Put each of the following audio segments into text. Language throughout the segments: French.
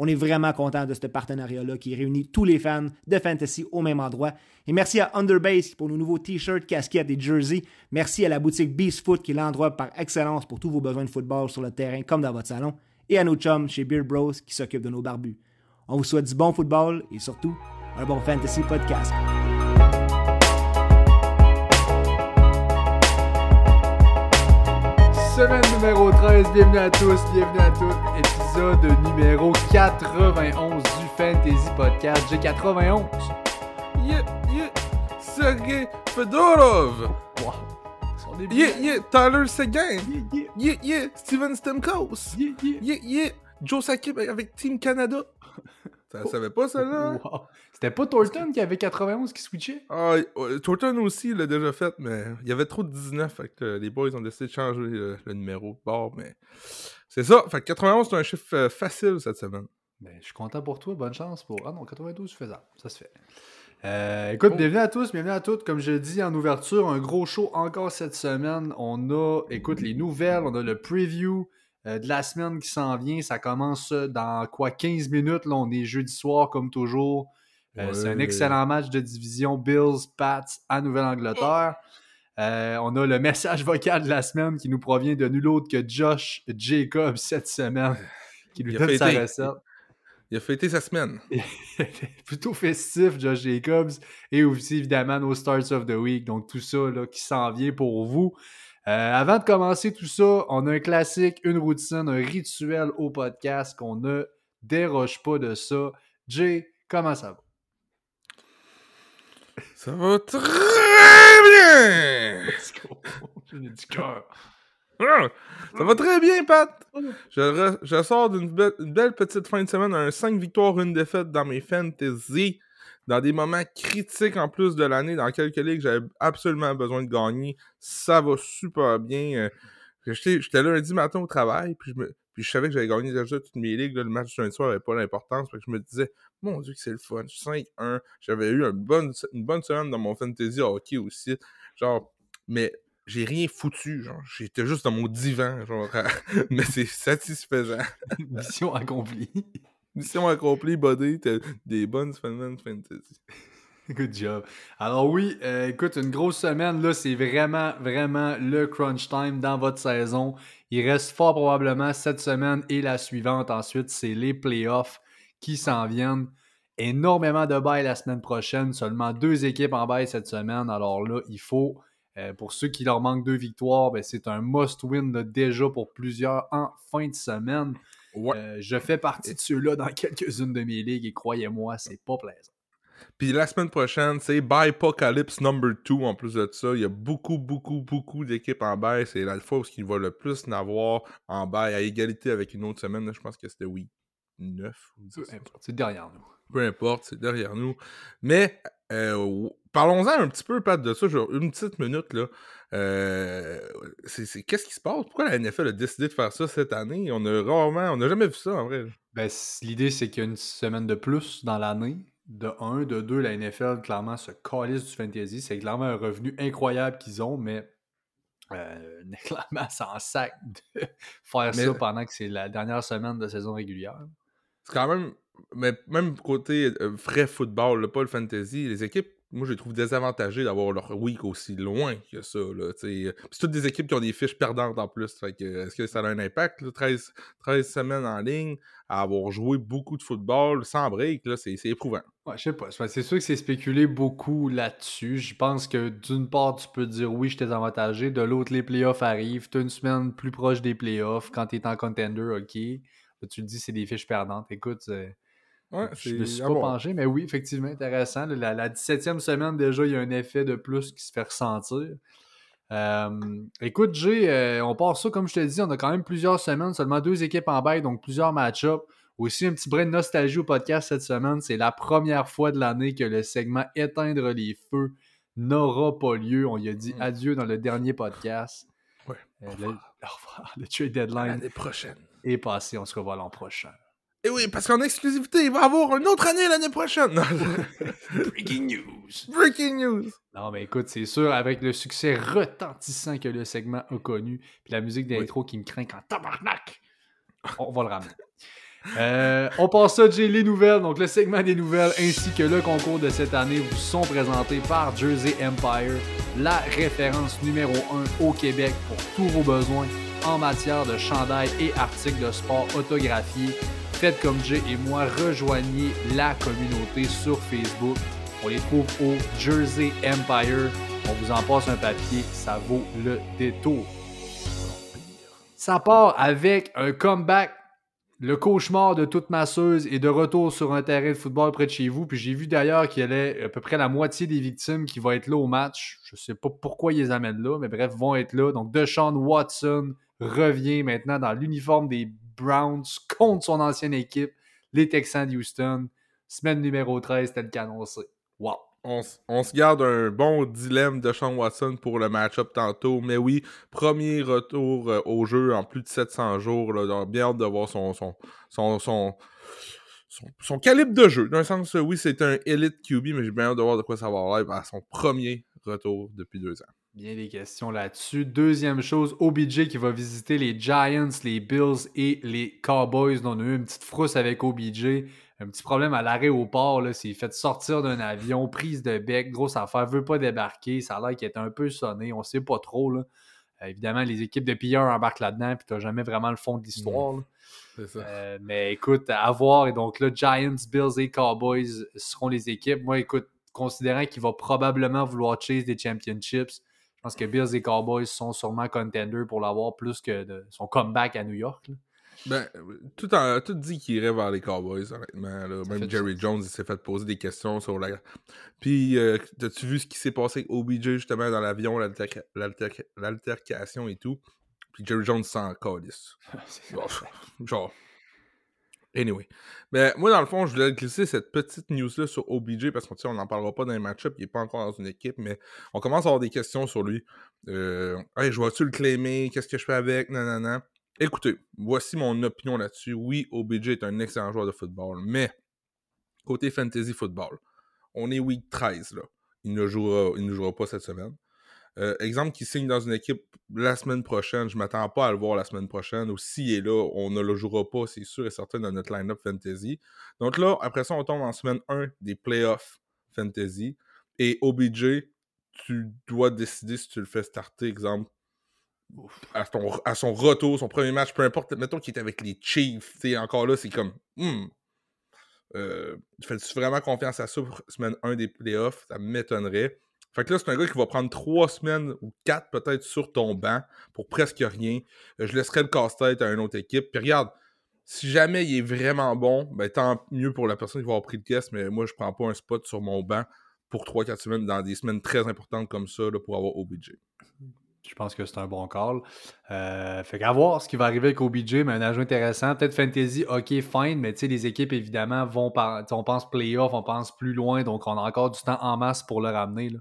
On est vraiment content de ce partenariat-là qui réunit tous les fans de fantasy au même endroit. Et merci à Underbase pour nos nouveaux t-shirts, casquettes et jerseys. Merci à la boutique Beast Foot qui est l'endroit par excellence pour tous vos besoins de football sur le terrain comme dans votre salon. Et à nos chums chez Beard Bros qui s'occupent de nos barbus. On vous souhaite du bon football et surtout un bon fantasy podcast. Semaine numéro 13, bienvenue à tous, bienvenue à tous. Épisode numéro 91 du Fantasy Podcast. J'ai 91. Yeah, yeah, Sergei Fedorov. Wow. Yeah, yeah, Tyler Seguin. Yeah, yeah, Yeah, yeah, Steven Stamkos. yeah, yeah. Yeah, yeah, Joe Sakib avec Team Canada. Ça savait pas ça là? Wow. C'était pas Thornton qui avait 91 qui switchait? Ah, Thornton aussi l'a déjà fait, mais il y avait trop de 19, fait que euh, les boys ont décidé de changer euh, le numéro de bord, mais c'est ça. Fait que 91, c'est un chiffre euh, facile cette semaine. Ben, je suis content pour toi, bonne chance pour. Ah non, 92, faisable, ça se fait. Euh, écoute, Oh. bienvenue à tous, bienvenue à toutes. Comme je dis en ouverture, un gros show encore cette semaine. On a, écoute, les nouvelles, on a le preview euh, de la semaine qui s'en vient. Ça commence dans quoi 15 minutes. Là, on est jeudi soir comme toujours. Euh, C'est un excellent match de division Bills, Pats à Nouvelle-Angleterre. Euh, on a le message vocal de la semaine qui nous provient de nul autre que Josh Jacobs cette semaine, qui a donne sa recette. Il a fêté sa semaine. plutôt festif, Josh Jacobs, et aussi évidemment nos Starts of the Week, donc tout ça là, qui s'en vient pour vous. Euh, avant de commencer tout ça, on a un classique, une routine, un rituel au podcast qu'on ne déroge pas de ça. Jay, comment ça va? Ça va très bien! J'ai du cœur. Ça va très bien, Pat! Je, re- je sors d'une be- une belle petite fin de semaine, un 5 victoires, une défaite dans mes fantasy, dans des moments critiques en plus de l'année, dans quelques ligues, j'avais absolument besoin de gagner. Ça va super bien. euh, j'étais lundi matin au travail, puis je, me, puis je savais que j'avais gagné déjà toutes mes ligues. là, le match du lundi soir n'avait pas l'importance. fait que je me disais, mon Dieu, que c'est le fun. 5-1. J'avais eu une bonne, une bonne semaine dans mon fantasy hockey aussi. Genre, mais j'ai rien foutu. Genre, j'étais juste dans mon divan. Genre, mais c'est satisfaisant. Mission accomplie. Mission accomplie, buddy. T'as des bonnes semaines de fantasy. Good job. Alors oui, euh, écoute, une grosse semaine, là, c'est vraiment, vraiment le crunch time dans votre saison. Il reste fort probablement cette semaine et la suivante. Ensuite, c'est les playoffs qui s'en viennent. Énormément de bails la semaine prochaine. Seulement deux équipes en bail cette semaine. Alors là, il faut, euh, pour ceux qui leur manquent deux victoires, ben, c'est un must-win déjà pour plusieurs en fin de semaine. Ouais. Euh, je fais partie de ceux-là dans quelques-unes de mes ligues et croyez-moi, c'est pas plaisant. Puis la semaine prochaine, c'est Bipocalypse number 2 en plus de ça. Il y a beaucoup, beaucoup, beaucoup d'équipes en bail. C'est la fois où il va le plus n'avoir en bail à égalité avec une autre semaine. je pense que c'était oui 9 ou 10. Peu importe, c'est derrière nous. Peu importe, c'est derrière nous. Mais euh, parlons-en un petit peu, Pat, de ça. Genre, une petite minute, là. Euh, c'est, qu'est-ce qui se passe? Pourquoi la NFL a décidé de faire ça cette année? On a rarement, on n'a jamais vu ça en vrai. Ben, l'idée, c'est qu'il y a une semaine de plus dans l'année. De 1, de 2, la NFL, clairement, se calisse du fantasy. C'est clairement un revenu incroyable qu'ils ont, mais euh, clairement, c'est en sac de faire Mais- ça pendant que c'est la dernière semaine de saison régulière. C'est quand même, mais même côté euh, vrai football, là, pas le fantasy, les équipes, moi je les trouve désavantagées d'avoir leur week aussi loin que ça. C'est toutes des équipes qui ont des fiches perdantes en plus. Est-ce que ça a un impact? là, 13, 13 semaines en ligne, à avoir joué beaucoup de football sans break, c'est, éprouvant. Ouais, je sais pas. C'est sûr que c'est spéculé beaucoup là-dessus. Je pense que d'une part, tu peux dire oui, je t'ai avantagé. De l'autre, les playoffs arrivent. Tu as une semaine plus proche des playoffs. Quand tu es en contender, OK. Tu le dis, c'est des fiches perdantes. Écoute, Ouais, je me suis pas penché, mais oui, effectivement, intéressant. La, la 17e semaine, déjà, il y a un effet de plus qui se fait ressentir. Euh, écoute, Jay, euh, on part ça, comme je te dis, on a quand même plusieurs semaines, seulement deux équipes en bail, donc plusieurs match-ups. Aussi, un petit brin de nostalgie au podcast cette semaine. C'est la première fois de l'année que le segment Éteindre les feux n'aura pas lieu. On y a dit Mm. adieu dans le dernier podcast. Ouais. Euh, le, au revoir. Le trade deadline L'année prochaine. est passé. On se revoit l'an prochain. Et oui, parce qu'en exclusivité, il va y avoir une autre année l'année prochaine. Breaking news. Breaking news. Non, mais écoute, c'est sûr, avec le succès retentissant que le segment a connu, puis la musique d'intro qui me craint en tabarnak, on va le ramener. Euh, on passe ça, Jay, les nouvelles. Donc, le segment des nouvelles ainsi que le concours de cette année vous sont présentés par Jersey Empire, la référence numéro 1 au Québec pour tous vos besoins en matière de chandail et articles de sport autographiés. Faites comme Jay et moi, rejoignez la communauté sur Facebook. On les trouve au Jersey Empire. On vous en passe un papier, ça vaut le détour. Ça part avec un comeback. Le cauchemar de toute masseuse est de retour sur un terrain de football près de chez vous. Puis j'ai vu d'ailleurs qu'il y a à peu près la moitié des victimes qui vont être là au match. Je sais pas pourquoi ils les amènent là, mais bref, vont être là. Donc Deshaun Watson revient maintenant dans l'uniforme des Browns contre son ancienne équipe, les Texans de Houston. Semaine numéro 13, tel qu'annoncé. Wow. On, on se garde un bon dilemme de Sean Watson pour le match-up tantôt. Mais oui, premier retour euh, au jeu en plus de 700 jours. Là, bien hâte de voir son, son, son, son, son, calibre de jeu. D'un sens, euh, oui, c'est un élite QB, mais j'ai bien hâte de voir de quoi ça va avoir à son premier retour depuis deux ans. Bien des questions là-dessus. Deuxième chose, OBJ qui va visiter les Giants, les Bills et les Cowboys. On a eu une petite frousse avec OBJ. Un petit problème à l'arrêt au port. Là, s'est fait sortir d'un avion, prise de bec, grosse affaire, veut pas débarquer. Ça a l'air qu'il est un peu sonné. On sait pas trop. Là. Euh, évidemment, les équipes de pilleurs embarquent là-dedans, puis t'as jamais vraiment le fond de l'histoire. ça. Euh, mais écoute, à voir. Et donc là, Giants, Bills et Cowboys seront les équipes. Moi, écoute, considérant qu'il va probablement vouloir chase des championships, je pense que Bills et Cowboys sont sûrement contenders pour l'avoir plus que de son comeback à New York. là. Ben, tout, en- tout dit qu'il irait vers les Cowboys, honnêtement. là. Même du Jerry. Jones, il s'est fait poser des questions sur la. Puis, euh, as-tu vu ce qui s'est passé avec OBJ justement dans l'avion, l'alterca- l'alterca- l'altercation et tout? Puis Jerry Jones s'en calisse. Genre. Anyway. Mais moi, dans le fond, je voulais glisser cette petite news-là sur OBJ parce qu'on on n'en parlera pas dans les match-up, il n'est pas encore dans une équipe, mais on commence à avoir des questions sur lui. Euh, hey, je vais-tu le claimer? Qu'est-ce que je fais avec? Nanana. Écoutez, voici mon opinion là-dessus. Oui, OBJ est un excellent joueur de football, mais côté fantasy football, on est week 13 là. Il ne jouera, il ne jouera pas cette semaine. Euh, exemple qui signe dans une équipe la semaine prochaine, je m'attends pas à le voir la semaine prochaine, ou s'il est là, on ne le jouera pas, c'est sûr et certain, dans notre line-up fantasy. Donc là, après ça, on tombe en semaine 1 des playoffs fantasy. Et OBJ, tu dois décider si tu le fais starter, exemple, à, son retour, son premier match, peu importe, mettons qu'il est avec les Chiefs, tu encore là, c'est comme, hmm, euh, fais-tu vraiment confiance à ça pour semaine 1 des playoffs? Ça m'étonnerait. Fait que là, c'est un gars qui va prendre trois semaines ou quatre peut-être sur ton banc pour presque rien. Euh, Je laisserai le casse-tête à une autre équipe. Puis regarde, si jamais il est vraiment bon, ben tant mieux pour la personne qui va avoir pris le test, mais moi, je prends pas un spot sur mon banc pour 3-4 semaines dans des semaines très importantes comme ça pour avoir OBJ. Je pense que c'est un bon call. Euh, fait qu'à voir ce qui va arriver avec OBJ, mais un ajout intéressant. Peut-être Fantasy, ok, fine, mais tu sais, les équipes, évidemment, vont par. On pense playoff, on pense plus loin, donc on a encore du temps en masse pour le ramener. là.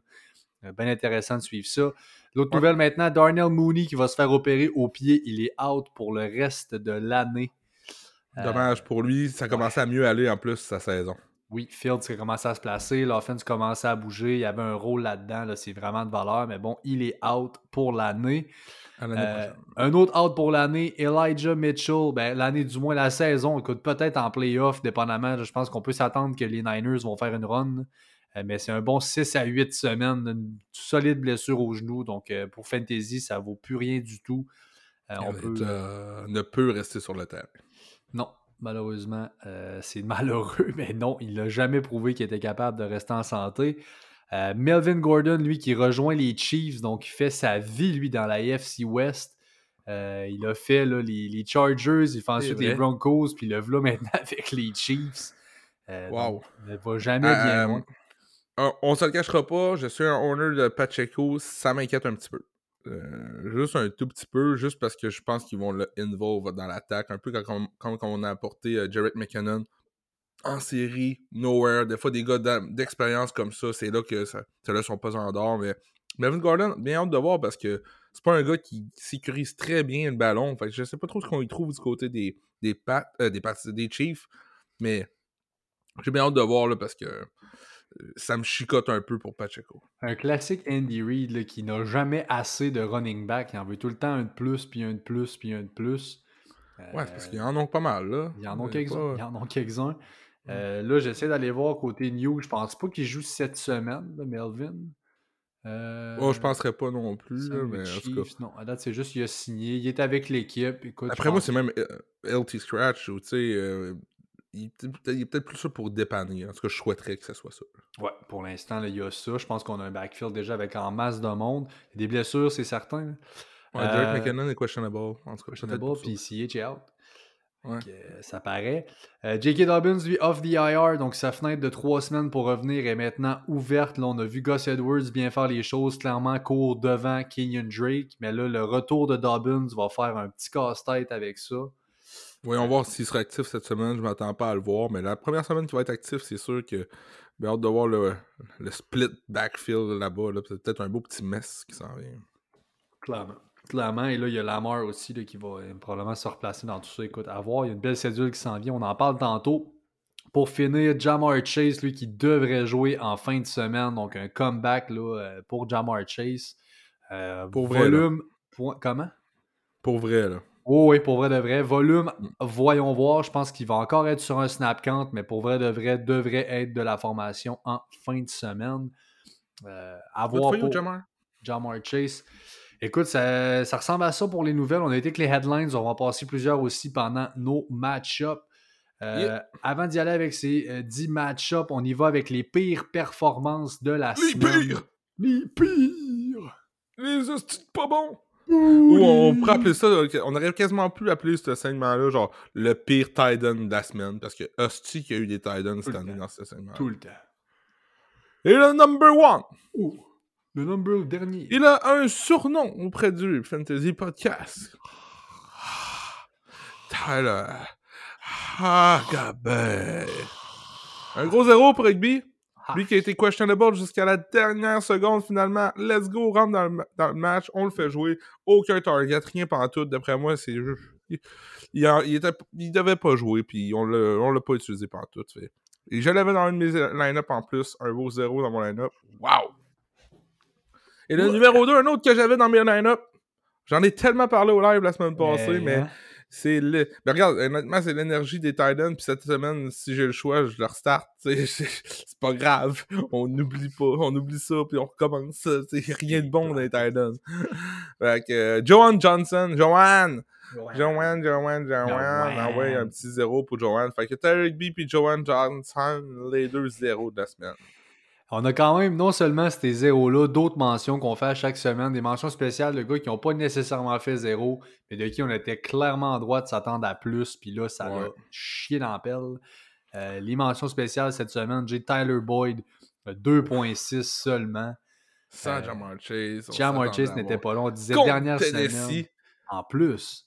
Euh, Bien intéressant de suivre ça. L'autre Ouais. nouvelle maintenant, Darnell Mooney qui va se faire opérer au pied. Il est out pour le reste de l'année. Euh, Dommage pour lui, ça commençait à mieux aller en plus sa saison. Oui, Fields qui a commencé à se placer, l'offense commençait à bouger, il y avait un rôle là-dedans, là, c'est vraiment de valeur, mais bon, il est out pour l'année. Euh, un autre out pour l'année, Elijah Mitchell, ben, l'année du moins la saison, écoute, peut-être en playoff, dépendamment, je pense qu'on peut s'attendre que les Niners vont faire une run, mais c'est un bon 6 à 8 semaines, une solide blessure au genou, donc euh, pour Fantasy, ça vaut plus rien du tout. Euh, on peut... euh, ne peut rester sur le terrain. Non, malheureusement, euh, c'est malheureux, mais non, il n'a jamais prouvé qu'il était capable de rester en santé. Euh, Melvin Gordon, lui, qui rejoint les Chiefs, donc il fait sa vie, lui, dans la AFC West. Euh, il a fait là, les, les Chargers, il fait ensuite les. Broncos, puis le voilà maintenant avec les Chiefs. Euh, Wow. donc, il ne va jamais bien Euh, loin. On, se le cachera pas, je suis un owner de Pacheco, ça m'inquiète un petit peu. Euh, juste un tout petit peu, juste parce que je pense qu'ils vont le dans l'attaque, un peu comme, comme, comme on a apporté euh, Jarrett McKinnon en série, nowhere. Des fois, des gars d'expérience comme ça, c'est là que ça, ça là son pesant d'or. Mais Melvin Gordon, bien hâte de voir parce que c'est pas un gars qui sécurise très bien le ballon. Fait que je sais pas trop ce qu'on y trouve du côté des, des, euh, des, des Chiefs, mais j'ai bien hâte de voir là, parce que ça me chicote un peu pour Pacheco. Un classique Andy Reid qui n'a jamais assez de running back. Il en veut tout le temps un de plus, puis un de plus, puis un de plus. ouais, parce qu'il y en a pas mal. Là. Il y en a quelques-uns. Euh, là, j'essaie d'aller voir côté New. Je pense pas qu'il joue cette semaine, Melvin. Euh, oh, je penserais pas non plus. mais Non, à date, c'est juste qu'il a signé. Il est avec l'équipe. Après moi, c'est même LT Scratch. Ou, tu sais, il, est peut-être plus ça pour dépanner. En tout cas, je souhaiterais que ce soit ça. Ouais, pour l'instant, il y a ça. Je pense qu'on a un backfield déjà avec en masse de monde. des blessures, c'est certain. Ouais, euh, McKinnon est questionable. En tout cas, questionable, puis CH est out. Ouais. ça paraît. Euh, J.K. Dobbins, lui, off the IR, donc sa fenêtre de trois semaines pour revenir est maintenant ouverte. Là, on a vu Gus Edwards bien faire les choses, clairement court devant Kenyon Drake, mais là, le retour de Dobbins va faire un petit casse-tête avec ça. Voyons voir s'il sera actif cette semaine. Je m'attends pas à le voir. Mais la première semaine qu'il va être actif, c'est sûr que j'ai hâte de voir le, split backfield là-bas. Là. C'est peut-être un beau petit mess qui s'en vient. Clairement. Clairement. Et là, il y a Lamar aussi là, qui va euh, probablement se replacer dans tout ça. Écoute, à voir. Il y a une belle cédule qui s'en vient. On en parle tantôt. Pour finir, Jamar Chase, lui, qui devrait jouer en fin de semaine. Donc, un comeback là, euh, pour Jamar Chase. Euh, pour vrai. Volume. Comment? Pour vrai, là. Oh, oui, pour vrai de vrai. Volume, mm. voyons voir. Je pense qu'il va encore être sur un snap count, mais pour vrai de vrai, devrait être de la formation en fin de semaine. Euh, à voir pour Jamar? Jamar Chase. Écoute, ça, ressemble à ça pour les nouvelles. On a été que les headlines. On va passer plusieurs aussi pendant nos match-ups. Euh, avant d'y aller avec ces 10 euh, match-ups, on y va avec les pires performances de la semaine. Les pires! Les pires! Les hosties pas bons! Ou on pourrait appeler ça, on aurait quasiment pu appeler ce segment-là genre le pire Titan de la semaine, parce que Hostie qui a eu des Titans cette année dans ce segment. Tout le temps. Et le number one. le number dernier. Il a un surnom auprès du Fantasy Podcast. Tyler. Ah, Un gros zéro pour Rugby. Lui qui a été questionable jusqu'à la dernière seconde, finalement, let's go, rentre dans le, dans le, match, on le fait jouer, aucun target, rien pendant tout. D'après moi, c'est juste. Il, il, il, devait pas jouer, puis on l'a pas utilisé pendant tout. Fait. Et je l'avais dans une de mes line-up en plus, un beau zéro dans mon line-up. Wow! Et le numéro 2, un autre que j'avais dans mes line-up. J'en ai tellement parlé au live la semaine passée, mais? C'est le. Mais regarde, honnêtement, c'est l'énergie des Titans. Puis cette semaine, si j'ai le choix, je le restart. C'est pas grave. On n'oublie pas. On oublie ça, puis on recommence. C'est rien de bon dans les Titans. fait que Joanne Johnson, Joanne! Joanne, Joanne, Joanne. Ah ouais, un petit zéro pour Joanne. Fait que Tarek B puis Joanne Johnson, les deux zéros de la semaine. On a quand même non seulement ces zéros-là, d'autres mentions qu'on fait à chaque semaine, des mentions spéciales de gars qui n'ont pas nécessairement fait zéro, mais de qui on était clairement en droit de s'attendre à plus, puis là, ça a chié dans la pelle. Euh, les mentions spéciales cette semaine, j'ai Tyler Boyd, 2.6 seulement. Sans euh, Jamar Chase. Jamar Chase n'était pas là. On disait dernière semaine. En plus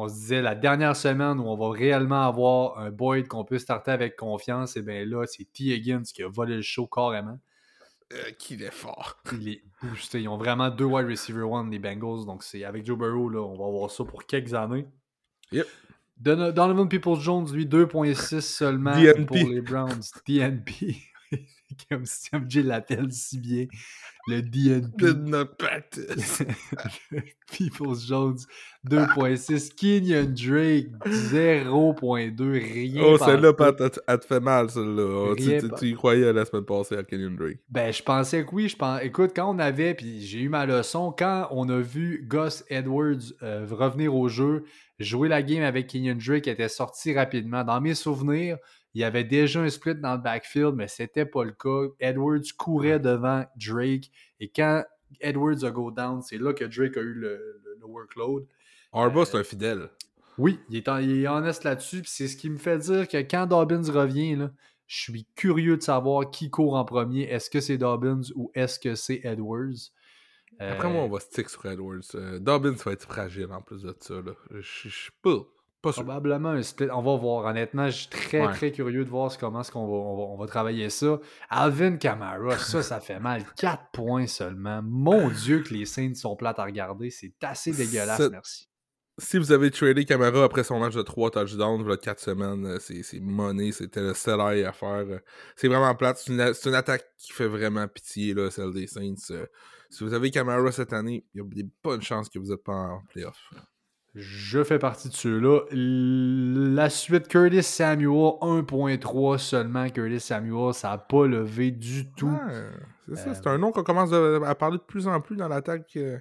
on se disait la dernière semaine où on va réellement avoir un Boyd qu'on peut starter avec confiance, et bien là, c'est T. Higgins qui a volé le show carrément. Euh, qu'il est fort. Il est boosté. Ils ont vraiment deux wide receiver one, les Bengals. Donc, c'est avec Joe Burrow, là, on va avoir ça pour quelques années. Yep. Donovan Peoples-Jones, lui, 2.6 seulement pour les Browns. DNP. Comme si MJ l'appelle si bien. Le DNP. People's Jones 2.6. Kenyon Drake 0.2. Rien. Oh, celle-là, elle, te fait mal, celle-là. Oh, tu, y croyais la semaine passée à Kenyon Drake. Ben, je pensais que oui. Je pense... Écoute, quand on avait, puis j'ai eu ma leçon, quand on a vu Gus Edwards euh, revenir au jeu, jouer la game avec Kenyon Drake, était sorti rapidement. Dans mes souvenirs, il y avait déjà un split dans le backfield, mais c'était pas le cas. Edwards courait devant Drake. Et quand Edwards a go down, c'est là que Drake a eu le, workload. Arba, c'est un fidèle. Oui, il est, il est honnête là-dessus. C'est ce qui me fait dire que quand Dobbins revient, là, je suis curieux de savoir qui court en premier. Est-ce que c'est Dobbins ou est-ce que c'est Edwards? Après moi, on va stick sur Edwards. Euh, Dobbins va être fragile en plus de ça. Là. Je suis pas. Pas sûr. Probablement un split. On va voir. Honnêtement, je suis très, Ouais. très curieux de voir comment est-ce qu'on va, on va, on va travailler ça. Alvin Kamara, ça, ça fait mal. 4 points seulement. Mon Dieu que les scènes sont plates à regarder. C'est assez dégueulasse, merci. Si vous avez tradé Camara après son match de 3 touchdowns, voilà 4 semaines, euh, c'est money, c'était le high à faire. euh. C'est vraiment plate. C'est une, attaque qui fait vraiment pitié, là, celle des Saints. euh. Si vous avez Camara cette année, il y a des bonnes chances que vous n'êtes pas en playoff. Je fais partie de ceux-là. La suite, Curtis Samuel, 1.3 seulement. Curtis Samuel, ça n'a pas levé du tout. Ouais, c'est ça, Euh, c'est un nom qu'on commence à parler de plus en plus dans l'attaque euh,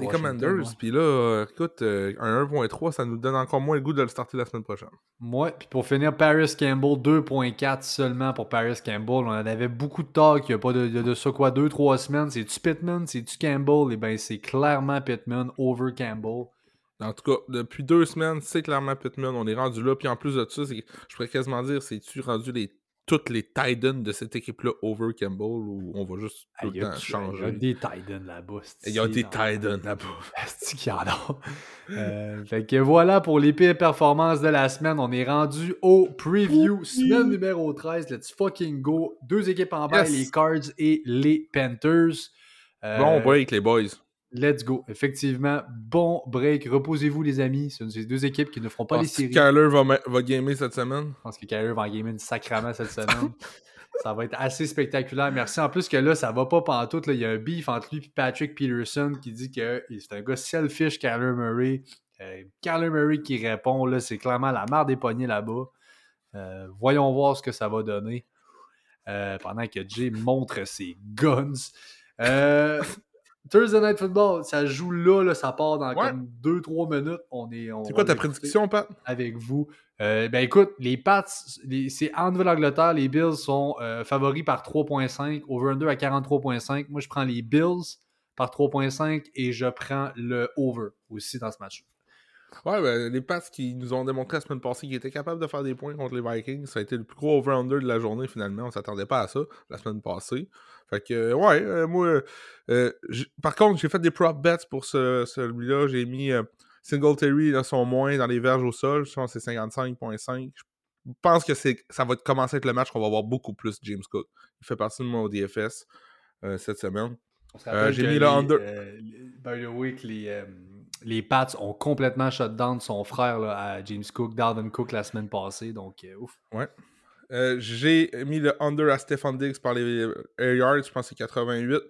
des Commanders. Puis là, euh, écoute, euh, un 1.3, ça nous donne encore moins le goût de le starter la semaine prochaine. Ouais, puis pour finir, Paris Campbell, 2.4 seulement pour Paris Campbell. On en avait beaucoup de talk, il y a pas de, de ça quoi, 2-3 semaines. C'est-tu Pittman, c'est-tu Campbell? Eh bien, c'est clairement Pittman over Campbell. En tout cas, depuis deux semaines, c'est clairement Pittman. On est rendu là. Puis en plus de ça, c'est- je pourrais quasiment dire, c'est-tu rendu les, toutes les Titans de cette équipe-là over Campbell ou on va juste Ah, tout le temps il y a changer? des Titans là-bas. Il y a des Titans là-bas. Asti qu'il y en a. Euh, fait que voilà pour les pires performances de la semaine. On est rendu au preview, semaine numéro 13. Let's fucking go. Deux équipes en bas, les Cards et les Panthers. Euh, Bon break, les boys. Let's go. Effectivement, bon break. Reposez-vous, les amis. Ce sont ces deux équipes qui ne feront pas les séries. que Kyler va, va gamer cette semaine? Je pense que Kyler va en gamer une sacrament cette semaine. ça va être assez spectaculaire. Merci. En plus que là, ça va pas pantoute. Là. Il y a un beef entre lui et Patrick Peterson qui dit que c'est un gars selfish, Kyler Murray. Euh, Kyler Murray qui répond, là, c'est clairement la marre des poignets là-bas. Euh, voyons voir ce que ça va donner. Euh, pendant que Jay montre ses guns. Euh, Thursday Night Football, ça joue là, là ça part dans Ouais. comme 2-3 minutes. On est, on C'est quoi ta prédiction, Pat? avec vous. Euh, ben écoute, les Pats, c'est en Nouvelle-Angleterre, les Bills sont euh, favoris par 3.5, over-under à 43.5. Moi, je prends les Bills par 3.5 et je prends le over aussi dans ce match. Ouais, ben, les Pats qui nous ont démontré la semaine passée qu'ils étaient capables de faire des points contre les Vikings, ça a été le plus gros over-under de la journée finalement. On s'attendait pas à ça la semaine passée. Fait que, euh, ouais, euh, moi, euh, par contre, j'ai fait des prop bets pour ce- celui-là. J'ai mis euh, Singletary dans son moins dans les verges au sol. Je pense que c'est 55.5. Je pense que ça va commencer avec le match qu'on va voir beaucoup plus James Cook. Il fait partie de mon DFS cette semaine. J'ai mis le under. by the way, les, les Pats ont complètement shut down son frère là, à James Cook, Dalvin Cook la semaine passée. Donc, euh, ouf. Euh, j'ai mis le under à Stefan Diggs par les air yards, je pense que c'est 88.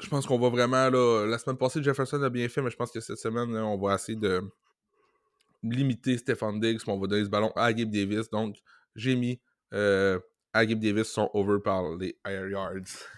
Je pense qu'on va vraiment, là, la semaine passée, Jefferson a bien fait, mais je pense que cette semaine, on va essayer de limiter Stefan Diggs, on va donner ce ballon à Gabe Davis. Donc, j'ai mis euh, à Gabe Davis son over par les air yards.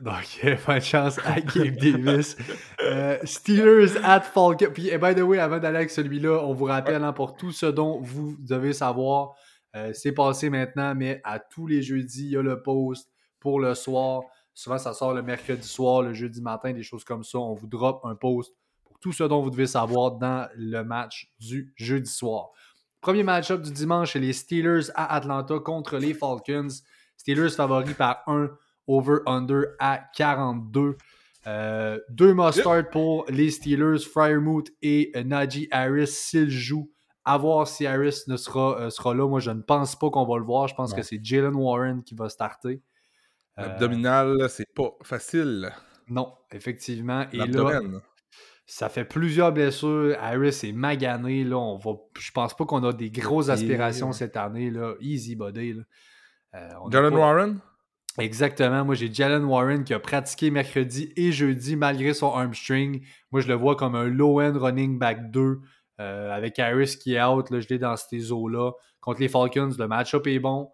Donc, euh, bonne chance à Gabe Davis. Euh, Steelers at Falcons. Puis, eh, by the way, avant d'aller avec celui-là, on vous rappelle hein, pour tout ce dont vous devez savoir. euh, c'est passé maintenant, mais à tous les jeudis, il y a le post pour le soir. Souvent, ça sort le mercredi soir, le jeudi matin, des choses comme ça. On vous drop un post pour tout ce dont vous devez savoir dans le match du jeudi soir. Premier match-up du dimanche, c'est les Steelers à Atlanta contre les Falcons. Steelers favoris par 1 over-under à 42. Euh, deux must-start pour les Steelers, Fryermuth et euh, Najee Harris s'ils jouent. À voir si Harris ne sera, euh, sera là. Moi, je ne pense pas qu'on va le voir. Je pense que c'est Jalen Warren qui va starter. L'abdominal, c'est pas facile. non, effectivement. Et là, ça fait plusieurs blessures. Harris est magané. Là, on va, je pense pas qu'on a des grosses aspirations cette année. Là. Easy body. Là. Jalen pas- Warren? Exactement. Moi, j'ai Jalen Warren qui a pratiqué mercredi et jeudi malgré son armstring. Moi, je le vois comme un low-end running back 2 euh, avec Harris qui est out. Là, je l'ai dans ces eaux-là. Contre les Falcons, le match-up est bon.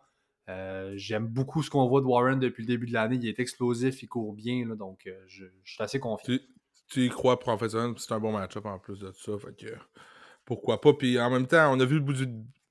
Euh, J'aime beaucoup ce qu'on voit de Warren depuis le début de l'année. Il est explosif, il court bien. donc, euh, je, suis assez confiant. Tu, y crois puis c'est un bon match-up en plus de ça. Pourquoi pas. Puis en même temps, on a vu le bout du.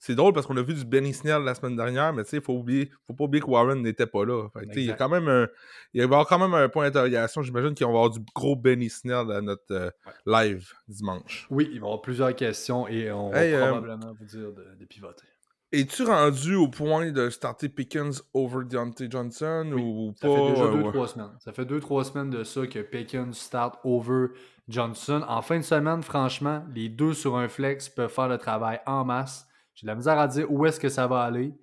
C'est drôle parce qu'on a vu du Benny Snell la semaine dernière, mais tu sais, il faut oublier, faut pas oublier que Warren n'était pas là. Fait il y a quand même un. Il va y avoir quand même un point d'interrogation. J'imagine qu'il va y avoir du gros Benny Snell à notre euh, live dimanche. Oui, il va y avoir plusieurs questions et on Hey, va euh, probablement vous dire de, de pivoter. Es-tu rendu au point de starter Pickens over Deontay Johnson ou ça pas? fait déjà Ouais, deux, ouais. trois semaines. Ça fait deux, trois semaines de ça que Pickens start over Johnson. En fin de semaine, franchement, les deux sur un flex peuvent faire le travail en masse. J'ai de la misère à dire où est-ce que ça va aller.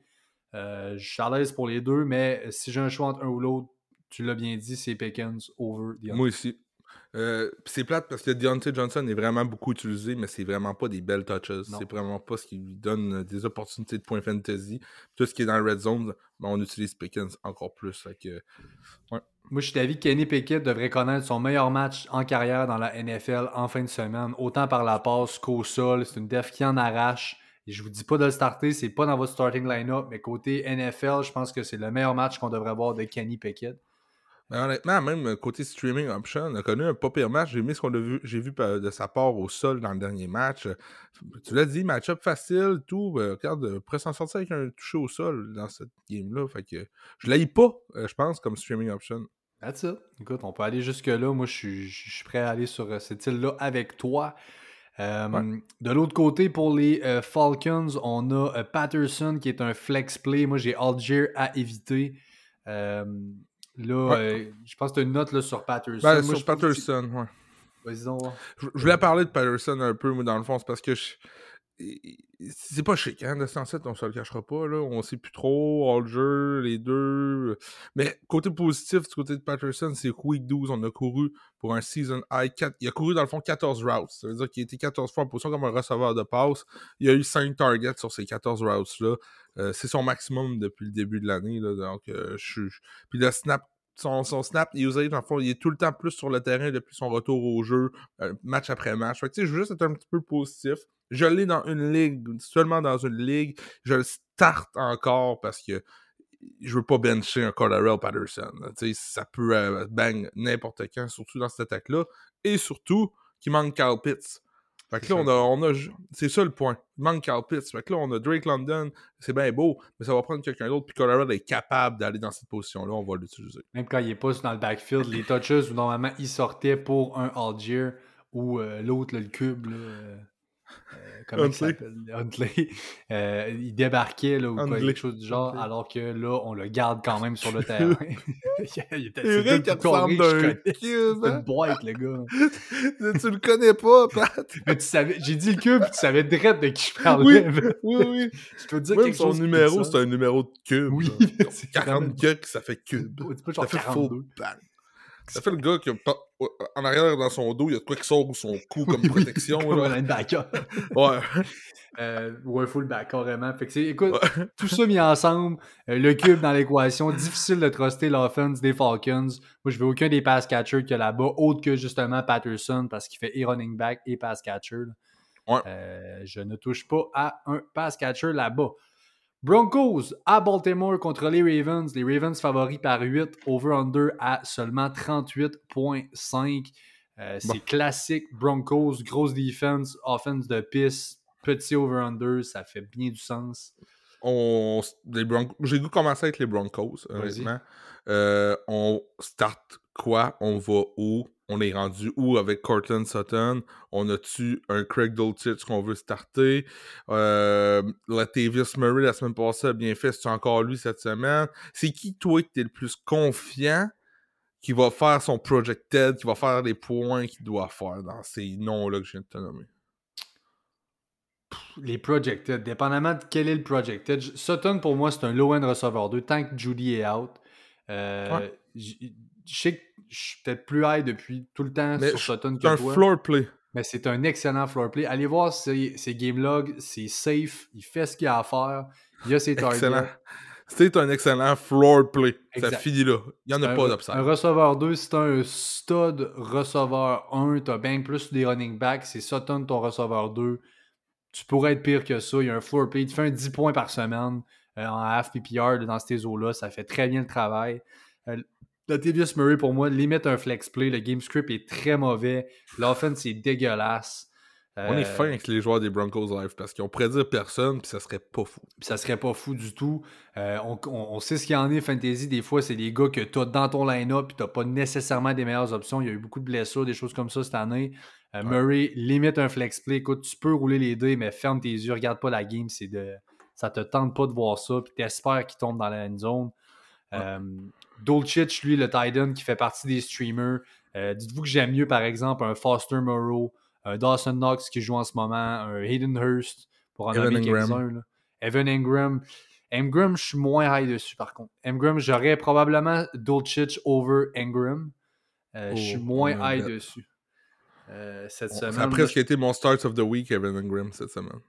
Euh, je suis à l'aise pour les deux, mais si j'ai un choix entre un ou l'autre, tu l'as bien dit, c'est Pickens over Deontay. Moi aussi. Euh, c'est plate parce que Deontay Johnson est vraiment beaucoup utilisé, mais c'est vraiment pas des belles touches. C'est vraiment pas ce qui lui donne euh, des opportunités de points fantasy. Tout ce qui est dans le red zone, ben, on utilise Pickens encore plus. Moi, je suis d'avis que Kenny Pickett devrait connaître son meilleur match en carrière dans la NFL en fin de semaine, autant par la passe qu'au sol. C'est une def qui en arrache. Je vous dis pas de le starter, c'est pas dans votre starting line-up, mais côté NFL, je pense que c'est le meilleur match qu'on devrait voir de Kenny Pickett. Mais honnêtement, même côté streaming option, on a connu un pas pire match. J'ai aimé ce qu'on a vu, j'ai vu de sa part au sol dans le dernier match. Tu l'as dit, match-up facile, tout. Euh, regarde, euh, pourrait s'en sortir avec un touché au sol dans cette game-là. Fait que je l'ai pas, euh, je pense, comme streaming option. That's it. Écoute, on peut aller jusque-là. Moi, je suis, je suis prêt à aller sur cette île-là avec toi. Euh, Ouais. De l'autre côté, pour les euh, Falcons, on a euh, Patterson qui est un flex play. Moi, j'ai Algier à éviter. Là, Ouais. je pense que tu as une note là, sur Patterson. Ben, Moi, sur Patterson, ouais. Vas-y donc. voir. Je, je voulais parler de Patterson un peu, moi, dans le fond, c'est parce que je- c'est pas chic, hein, de 107, on se le cachera pas, là. On sait plus trop, Alger, les deux. Mais côté positif, du côté de Patterson, c'est week 12, on a couru pour un season high. quatre- Il a couru, dans le fond, 14 routes. Ça veut dire qu'il été 14 fois en position comme un receveur de passe. Il a eu 5 targets sur ces 14 routes-là. Euh, c'est son maximum depuis le début de l'année, là. Donc, euh, je. Puis le snap son, son snap usage, en fond, il est tout le temps plus sur le terrain depuis son retour au jeu, euh, match après match. Fait que, je veux juste être un petit peu positif. Je l'ai dans une ligue, seulement dans une ligue. Je le starte encore parce que je veux pas bencher un Cordell Patterson. ça peut euh, bang n'importe quand, surtout dans cette attaque-là. Et surtout, qu'il manque Kyle Pitts. Fait que C'est là, on ça. a, on a, c'est ça le point. Il manque Kyle Pitts. Fait que là, on a Drake London. C'est bien beau, mais ça va prendre quelqu'un d'autre. Puis Colorado est capable d'aller dans cette position-là. On va l'utiliser. Même quand il n'est pas dans le backfield, les touches où normalement il sortait pour un Algier ou euh, l'autre, le cube, là, euh, euh, comment il s'appelle? Huntley, euh, il débarquait là, ou quoi, quelque chose du genre, Huntley. alors que là, on le garde quand même sur le terrain. il était, C'est vrai qu'il ressemble d'un cube. Une hein? boîte, le gars. tu le connais pas, Pat? Mais tu savais, j'ai dit le cube, tu savais direct de qui je parlais. Oui, oui. Je peux te dire Même quelque son chose numéro, c'est un numéro de cube. Oui, c'est 40 cucks, ça fait cube. Pas Ça genre fait 42. full bang. Ça fait le gars qui a en arrière dans son dos, il y a de quoi qui sort ou son cou comme protection. Comme là. un linebacker. Ouais. Euh, ou un fullback, carrément. Fait que écoute, tout ça mis ensemble, euh, le cube dans l'équation, difficile de truster l'offense des Falcons. Moi, je veux aucun des pass catchers a là-bas, autre que justement Patterson, parce qu'il fait et running back et pass catcher. Ouais. Euh, je ne touche pas à un pass catcher là-bas. Broncos à Baltimore contre les Ravens. Les Ravens favoris par 8, over-under à seulement 38,5. Euh, c'est Bon. classique Broncos, grosse defense, offense de piste, petit over-under, ça fait bien du sens. On, les Broncos, j'ai goût commencer avec les Broncos, honnêtement. Euh, on start quoi? On va où? On est rendu où avec Cortland Sutton? On a-tu un Craig Dulcich qu'on veut starter? Euh, Latavius Murray, la semaine passée, a bien fait. C'est encore lui cette semaine? C'est qui, toi, que t'es le plus confiant qui va faire son projected, qui va faire les points qu'il doit faire dans ces noms-là que je viens de te nommer? Les projected, dépendamment de quel est le projected. Sutton, pour moi, c'est un low-end receveur 2, tant que Judy est out. Euh, Ouais. Je sais que je suis peut-être plus high depuis tout le temps Mais sur Sutton C'est que un toi. floor play. Mais c'est un excellent floor play. Allez voir ses, ses game logs, c'est safe, il fait ce qu'il a à faire, il a ses Excellent. targets. C'est un excellent floor play. Ça finit là. Il n'y en a Un- pas Un d'upside. receveur 2, c'est un stud receveur 1, t'as bien plus des running backs, c'est Sutton ton receveur 2. Tu pourrais être pire que ça. Il y a un floor play, tu fais un 10 points par semaine euh, en half PPR dans ces eaux-là, ça fait très bien le travail. Euh, Latavius Murray, pour moi, limite un flex play. Le game script est très mauvais. L'offense est dégueulasse. On est Euh, fin avec les joueurs des Broncos Live parce qu'ils ont prédire personne puis ça serait pas fou. Puis ça serait pas fou du tout. Euh, on, on- on sait ce qu'il y en est, fantasy. Des fois, c'est des gars que tu as dans ton line-up puis tu pas nécessairement des meilleures options. Il y a eu beaucoup de blessures, des choses comme ça cette année. Euh, Ouais. Murray, limite un flex play. Écoute, tu peux rouler les dés, mais ferme tes yeux, regarde pas la game. C'est de. ça te tente pas de voir ça, puis t'espères qu'il tombe dans la end zone. Euh, Dolchich, lui, le Titan, qui fait partie des streamers. Euh, dites-vous que j'aime mieux, par exemple, un Foster Moreau, un Dawson Knox qui joue en ce moment, un Hayden Hurst, pour en Evan nommer quelques-uns. là. Evan Ingram. Ingram, je suis moins high dessus, par contre. Ingram, j'aurais probablement Dolchich over Ingram. Euh, je suis Oh, moins on high dessus. Euh, cette Bon, semaine. ça a presque été mon start of the week, Evan Ingram, cette semaine.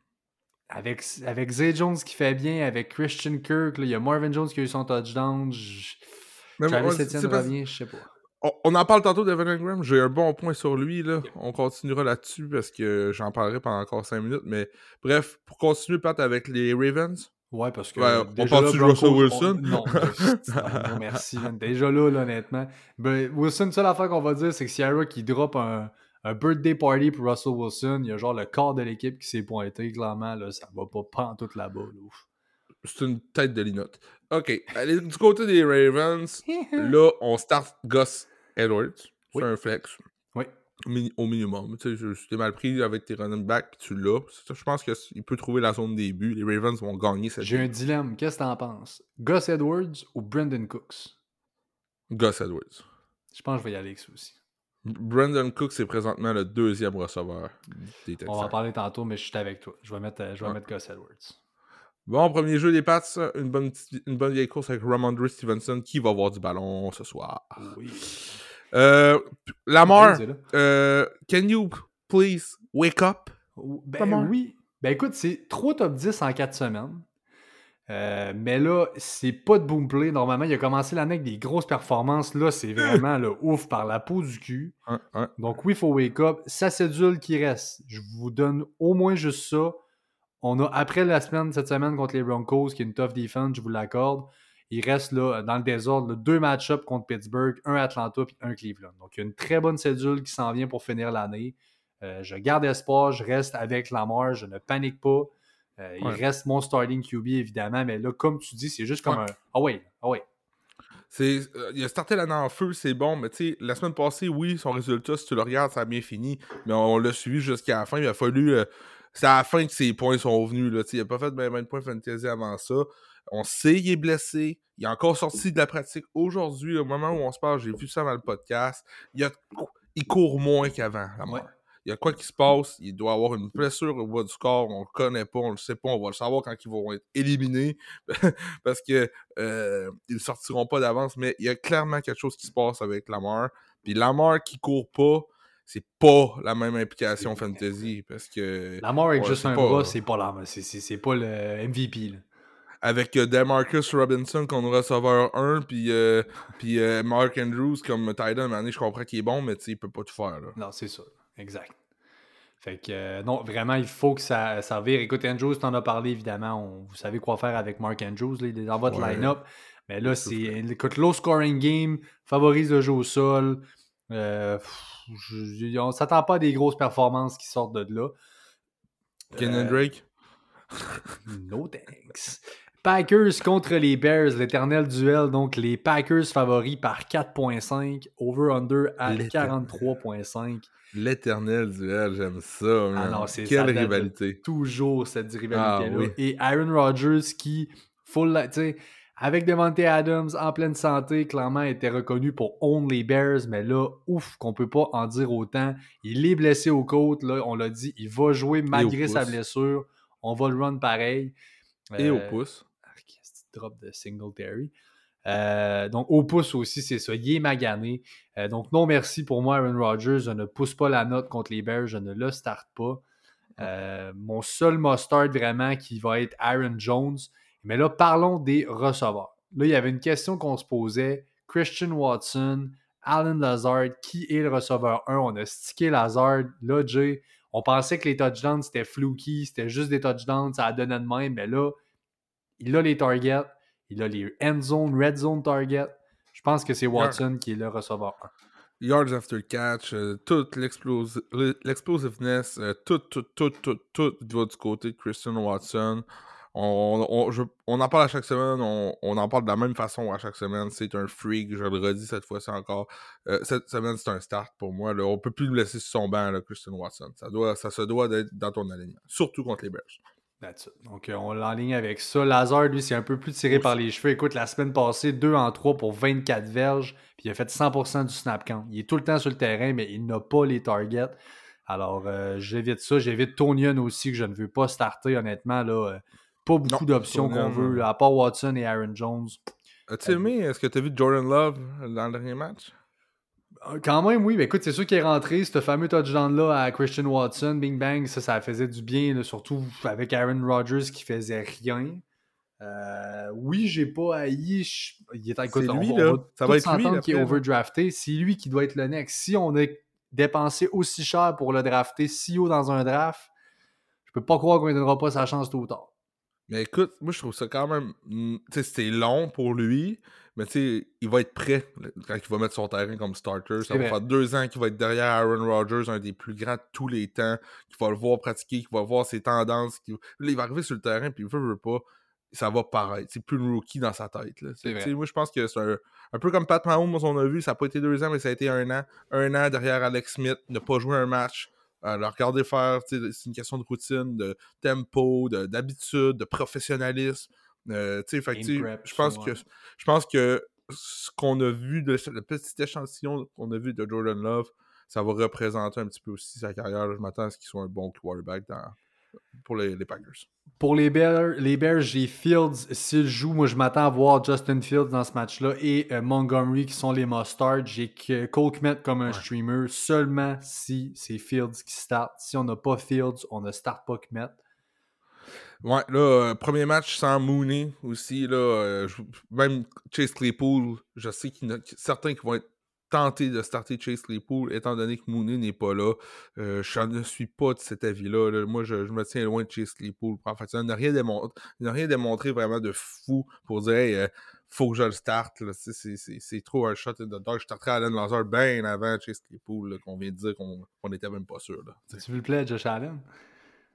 Avec, avec Zay Jones qui fait bien, avec Christian Kirk, là, il y a Marvin Jones qui a eu son touchdown. je- Travis Etienne revient, je sais pas. On, on en parle tantôt d'Evan Ingram. J'ai un bon point sur lui. Là. On continuera là-dessus parce que j'en parlerai pendant encore 5 minutes. Mais bref, pour continuer, Pat, avec les Ravens? Ouais, parce que. Ouais, on là, de Russell Wilson? on- Non, merci. Déjà là, là, honnêtement. Ben, Wilson, seule affaire qu'on va dire, c'est que Sierra qui drop un, un birthday party pour Russell Wilson, il y a genre le corps de l'équipe qui s'est pointé, clairement. Là, ça va pas pantoute là-bas. là. Ouf. C'est une tête de linotte. OK. Allez, du côté des Ravens, là, on start Gus Edwards. C'est un flex. Oui. Au minimum. Tu sais, je- mal pris avec tes running backs, tu l'as. Je pense qu'il peut trouver la zone début. Les Ravens vont gagner cette J'ai un dilemme. Qu'est-ce que t'en penses? Gus Edwards ou Brendan Cooks? Gus Edwards. Je pense que je vais y aller avec ça aussi. Brandon Cook, c'est présentement le deuxième receveur des Texans. On va en parler tantôt, mais je suis avec toi. Je vais mettre, je vais Ouais. mettre Gus Edwards. Bon, premier jeu des Pats, une bonne, une bonne vieille course avec Ramondre Stevenson qui va avoir du ballon ce soir. Oui. Euh, Lamar, euh, can you please wake up? Ben Comment? oui. Ben écoute, c'est 3 top 10 en 4 semaines. Euh, mais là, c'est pas de boom play. Normalement, il a commencé l'année avec des grosses performances. Là, c'est vraiment le ouf par la peau du cul. Donc oui, il faut wake up. Ça cédule qui reste. Je vous donne au moins juste ça. On a, après la semaine, cette semaine contre les Broncos, qui est une tough defense, je vous l'accorde. Il reste là, dans le désordre, là, deux match-ups contre Pittsburgh, un Atlanta et un Cleveland. Donc, il y a une très bonne cédule qui s'en vient pour finir l'année. Euh, je garde espoir, je reste avec Lamar, je ne panique pas. Euh, Il reste mon starting QB, évidemment, mais là, comme tu dis, c'est juste comme Ouais. un Ah ouais, ah ouais. C'est, euh, il a starté l'année en feu, c'est bon, mais tu sais, la semaine passée, oui, son résultat, si tu le regardes, ça a bien fini, mais on, on l'a suivi jusqu'à la fin. Il a fallu. euh, c'est à la fin que ses points sont venus. Là, tu sais, il n'a pas fait ben, ben de points fantasy avant ça. On sait qu'il est blessé. Il est encore sorti de la pratique aujourd'hui, au moment où on se parle. J'ai vu ça dans le podcast. Il, a- il court moins qu'avant. Ouais. Il y a quoi qui se passe? Il doit avoir une blessure au bas du corps. On le connaît pas, on le sait pas. On va le savoir quand ils vont être éliminés. parce que euh, ils sortiront pas d'avance. Mais il y a clairement quelque chose qui se passe avec Lamar. Puis Lamar qui court pas, c'est pas la même implication fantasy. Parce que Lamar avec Ouais, juste un bras, c'est pas Lamar. C'est- pas le MVP. Là. avec euh, Demarcus Robinson comme receveur 1, puis, euh, puis euh, Mark Andrews comme moment donné, je comprends qu'il est bon, mais tu sais, il peut pas tout faire. Là. Non, c'est ça. Exact. Fait que, euh, non, vraiment, il faut que ça, ça vire. Écoute, Andrews, t'en as parlé, évidemment. On- vous savez quoi faire avec Mark Andrews. Là, il est dans votre Ouais. line-up. Mais là, c'est. Écoute, low scoring game, favorise le jeu au sol. Euh, je- on s'attend pas à des grosses performances qui sortent de là. Kenan Euh, Drake, No thanks. Packers contre les Bears, l'éternel duel. Donc, les Packers favoris par 4.5, over-under à L'éternel. 43.5. l'éternel duel, j'aime ça. man. non, ça Quelle rivalité. toujours cette rivalité-là. Ah, oui. Et Aaron Rodgers qui, full, tu sais, avec Devante Adams en pleine santé, clairement était reconnu pour own les Bears, mais là, ouf, qu'on peut pas en dire autant. Il est blessé aux côtes, là, on l'a dit, il va jouer malgré sa blessure. On va le run pareil. Et au Euh, pouce. Drop de Singletary. Euh, donc, au pouce aussi, c'est ça. Il est magané. Euh, donc, non merci pour moi, Aaron Rodgers. Je ne pousse pas la note contre les Bears. Je ne le starte pas. Euh, mon seul mustard vraiment qui va être Aaron Jones. Mais là, parlons des receveurs. Là, il y avait une question qu'on se posait. Christian Watson, Alan Lazard, qui est le receveur 1? On a stické Lazard. Là, Jay, on pensait que les touchdowns, c'était fluky, c'était juste des touchdowns, ça a donné de même. Mais là, il a les targets, il a les end zone, red zone targets. Je pense que c'est Watson qui est le receveur 1. Yards after catch, euh, toute l'explosi- l'explosiveness, euh, tout, tout, tout, tout, tout va du côté de Christian Watson. On, on, je- on en parle à chaque semaine, on, on en parle de la même façon à chaque semaine. C'est un freak, je le redis cette fois-ci encore. Euh, cette semaine, c'est un start pour moi. Là. On peut plus le laisser sur son banc, là, Christian Watson. Ça, doit, ça se doit d'être dans ton alignement, surtout contre les Bears. Donc, euh, on l'enligne avec ça. Lazard, lui, c'est un peu plus tiré par les cheveux. Écoute, la semaine passée, 2 en 3 pour 24 verges, puis il a fait 100% du snap count. Il est tout le temps sur le terrain, mais il n'a pas les targets. Alors, euh, j'évite ça. J'évite Tonian aussi, que je ne veux pas starter, honnêtement. Là, euh, pas beaucoup d'options qu'on veut, à part Watson et Aaron Jones. As-tu aimé, est-ce que tu as vu Jordan Love dans le dernier match? Quand même, oui. Mais écoute, c'est sûr qu'il est rentré, ce fameux touchdown-là à Christian Watson, Bing Bang, ça, ça faisait du bien, surtout avec Aaron Rodgers qui faisait rien. Euh, oui, j'ai pas haï. Il est, écoute, lui, là. ça va être lui qui est overdrafté. C'est lui qui doit être le next. Si on a dépensé aussi cher pour le drafter si haut dans un draft, je peux pas croire qu'on ne donnera pas sa chance tôt ou tard. Mais écoute, moi je trouve ça quand même. Mm, tu sais, c'était long pour lui. Mais tu sais, il va être prêt quand il va mettre son terrain comme starter. Ça va faire deux ans qu'il va être derrière Aaron Rodgers, un des plus grands de tous les temps, qu'il va le voir pratiquer, qu'il va voir ses tendances. Là, il va arriver sur le terrain, puis il veut, veut pas, ça va paraître. C'est plus le rookie dans sa tête. Là. Moi, je pense que c'est un, peu comme Pat Mahomes, on a vu, ça n'a pas été deux ans, mais ça a été un an. Un an derrière Alex Smith, ne pas jouer un match. Euh, le regarder faire, c'est une question de routine, de tempo, d'habitude, de professionnalisme. Euh, je pense que je pense que ce qu'on a vu de le petit échantillon qu'on a vu de Jordan Love, ça va représenter un petit peu aussi sa carrière. Je m'attends à ce qu'il soit un bon quarterback pour les, Packers. Pour les Bears, les Bears j'ai Fields. S'il joue, moi je m'attends à voir Justin Fields dans ce match-là et euh, Montgomery qui sont les mustards. J'ai Cole Kmet comme un streamer seulement si c'est Fields qui start. Si on n'a pas Fields, on ne start pas Kmet. Ouais, là, euh, premier match sans Mooney aussi. Là, euh, même Chase Claypool, je sais qu'il y en a certains qui vont être tentés de starter Chase Claypool, étant donné que Mooney n'est pas là. Euh, je ne suis pas de cet avis-là. Moi, je, me tiens loin de Chase Claypool. En fait, il n'a rien, démontré, vraiment de fou pour dire hey, faut que je le starte. C'est trop un shot in the dark. Je starterais Allen Lazar bien avant Chase Claypool, qu'on vient de dire qu'on n'était même pas sûr. Tu Josh Allen?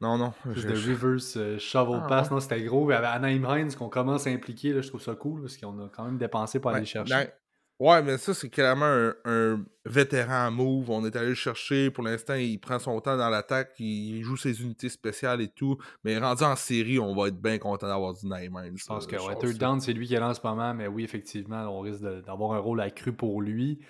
Non, non. Juste de reverse euh, shovel ah, pass. Non, c'était gros. Avec Anaheim Hines qu'on commence à impliquer, là, je trouve ça cool parce qu'on a quand même dépensé pour aller chercher. Ben, ouais, mais ça, c'est clairement un, vétéran move. On est allé le chercher. Pour l'instant, il prend son temps dans l'attaque. Il joue ses unités spéciales et tout. Mais rendu en série, on va être bien content d'avoir du Anaheim Hines. Je pense que ouais, third down, c'est lui qui est là en ce moment. Mais oui, effectivement, on risque d'avoir un rôle accru pour lui.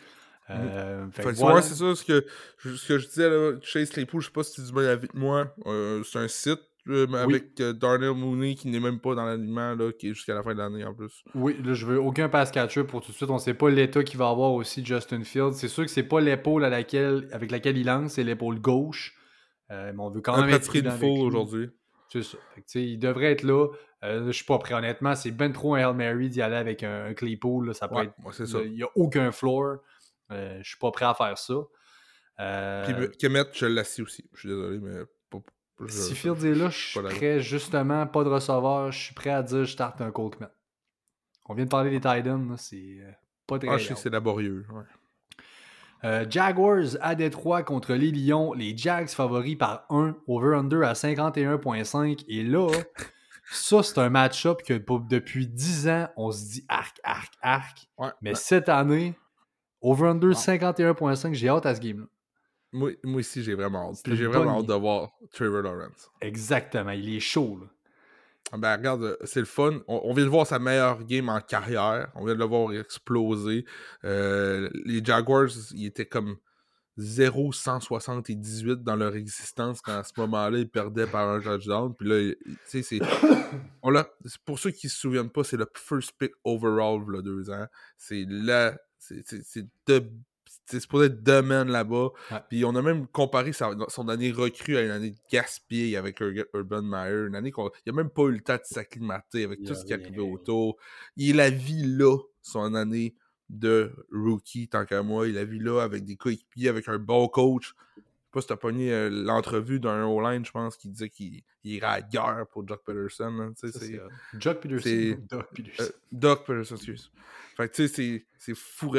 Mmh. Euh, c'est ça ce que, ce que je disais là, Chase Claypool, je sais pas si tu dis bien avec moi. Euh, c'est un site euh, avec Darnell Mooney qui n'est même pas dans l'alignement qui est jusqu'à la fin de l'année en plus. Oui, là je veux aucun pass catcher pour tout de suite. On sait pas l'état qui va avoir aussi Justin Fields. C'est sûr que c'est pas l'épaule à laquelle avec laquelle il lance, c'est l'épaule gauche. mais on veut quand même être pris aujourd'hui. C'est ça. il devrait être là. je suis pas prêt, honnêtement. C'est ben trop un Hail Mary d'y aller avec un, Claypool. Ça peut être. Il n'y a aucun floor. Euh, je suis pas prêt à faire ça. Euh... Puis Kemet, je l'assis aussi. Je suis désolé, mais. si Fields est là, je suis prêt, justement, pas de receveur, je suis prêt à dire je starte un Cold Kmet. On vient de parler des Titans, c'est euh, pas très. Ah, je sais c'est laborieux. Euh, Jaguars à Détroit contre les Lions. Les Jags favoris par 1, over-under à 51,5. Et là, ça, c'est un match-up que depuis 10 ans, on se dit arc, arc, arc. mais cette année, Over-under 51.5, j'ai hâte à ce game-là. Moi, moi aussi, j'ai vraiment hâte. J'ai vraiment hâte de voir Trevor Lawrence. Exactement, il est chaud. Là. Ah, ben regarde, c'est le fun. On, vient de voir sa meilleure game en carrière. On vient de le voir exploser. Euh, les Jaguars, ils étaient comme 0-178 dans leur existence quand à ce moment-là, ils perdaient par un touchdown. Puis là, tu sais, c'est. Pour ceux qui se souviennent pas, c'est le first pick overall, là, deux ans. C'est la c'est c'est supposé être domaine là-bas. Puis on a même comparé son année recrue à une année de gaspillée avec Urban Meyer. Une année qu'on il a même pas eu le temps de s'acclimater avec tout ce qui arrivé autour. Il a vie là, son année de rookie, tant qu'à moi. Il a vu là avec des coéquipiers, avec un bon coach. Je sais pas si t'as pogné euh, l'entrevue d'un O-line, je pense, qui disait qu'il irait à la guerre pour Peterson. Hein, c'est, Doc Peterson. Doc Peterson. Euh, Doc Peterson, excuse. Fait que tu sais, c'est fou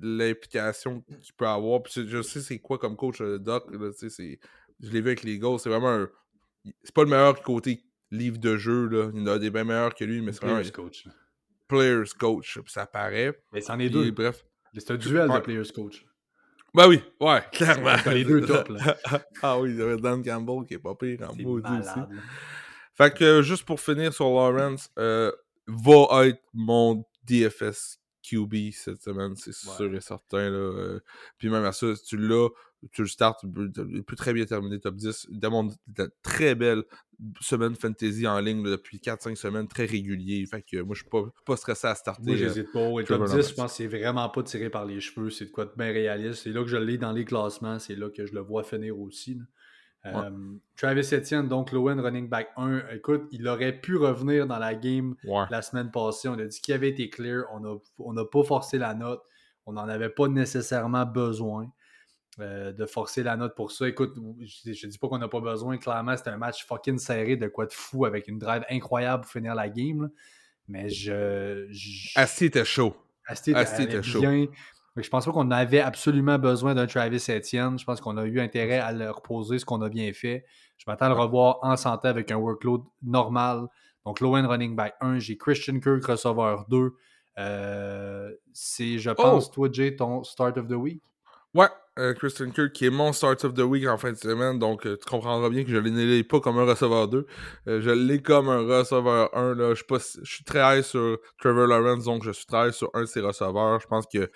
l'implication qu'il peut avoir. Puis je sais c'est quoi comme coach euh, Doc. Là, je l'ai vu avec les Ghosts. C'est vraiment un. C'est pas le meilleur côté livre de jeu. Là. Il y en a des bien meilleurs que lui, mais c'est vraiment. Players coach. Players coach. ça paraît. Mais c'en est deux. bref. C'est un duel de players coach. Ben oui, ouais, clairement. les deux top, là. ah oui, il y avait Dan Campbell qui est pas pire en maudit aussi. Fait que juste pour finir sur Lawrence, euh, va être mon DFS QB cette semaine, c'est sûr et certain. Là. Euh. puis même à ça, si tu l'as, tu le starts, tu peux, très bien terminer top 10. Il demande de très belle semaine fantasy en ligne depuis 4-5 semaines, très régulier. Fait que moi, je suis pas, pas stressé à starter. Moi, j'hésite pas. Le top 10, je pense que c'est vraiment pas tiré par les cheveux. C'est de quoi de bien réaliste. C'est là que je l'ai dans les classements. C'est là que je le vois finir aussi. Euh, Travis Etienne, donc Lowen running back 1. Écoute, il aurait pu revenir dans la game la semaine passée. On a dit qu'il avait été clear. On n'a pas forcé la note. On n'en avait pas nécessairement besoin euh, de forcer la note pour ça. Écoute, je, ne dis pas qu'on n'a pas besoin. Clairement, c'était un match fucking serré de quoi de fou avec une drive incroyable pour finir la game. Mais je. Asti était chaud. Asti était, chaud je pense pas qu'on avait absolument besoin d'un Travis Etienne. Je pense qu'on a eu intérêt à le reposer, ce qu'on a bien fait. Je m'attends à le revoir en santé avec un workload normal. Donc, Lowen running back 1, j'ai Christian Kirk receveur 2. Euh, c'est, je pense, oh! toi, Jay, ton start of the week? Ouais, euh, Christian Kirk qui est mon start of the week en fin de semaine. Donc, euh, tu comprendras bien que je ne l'ai pas comme un receveur 2. je l'ai comme un receveur 1. Là. Je, suis je suis très high sur Trevor Lawrence, donc je suis très high sur un de ses receveurs. Je pense que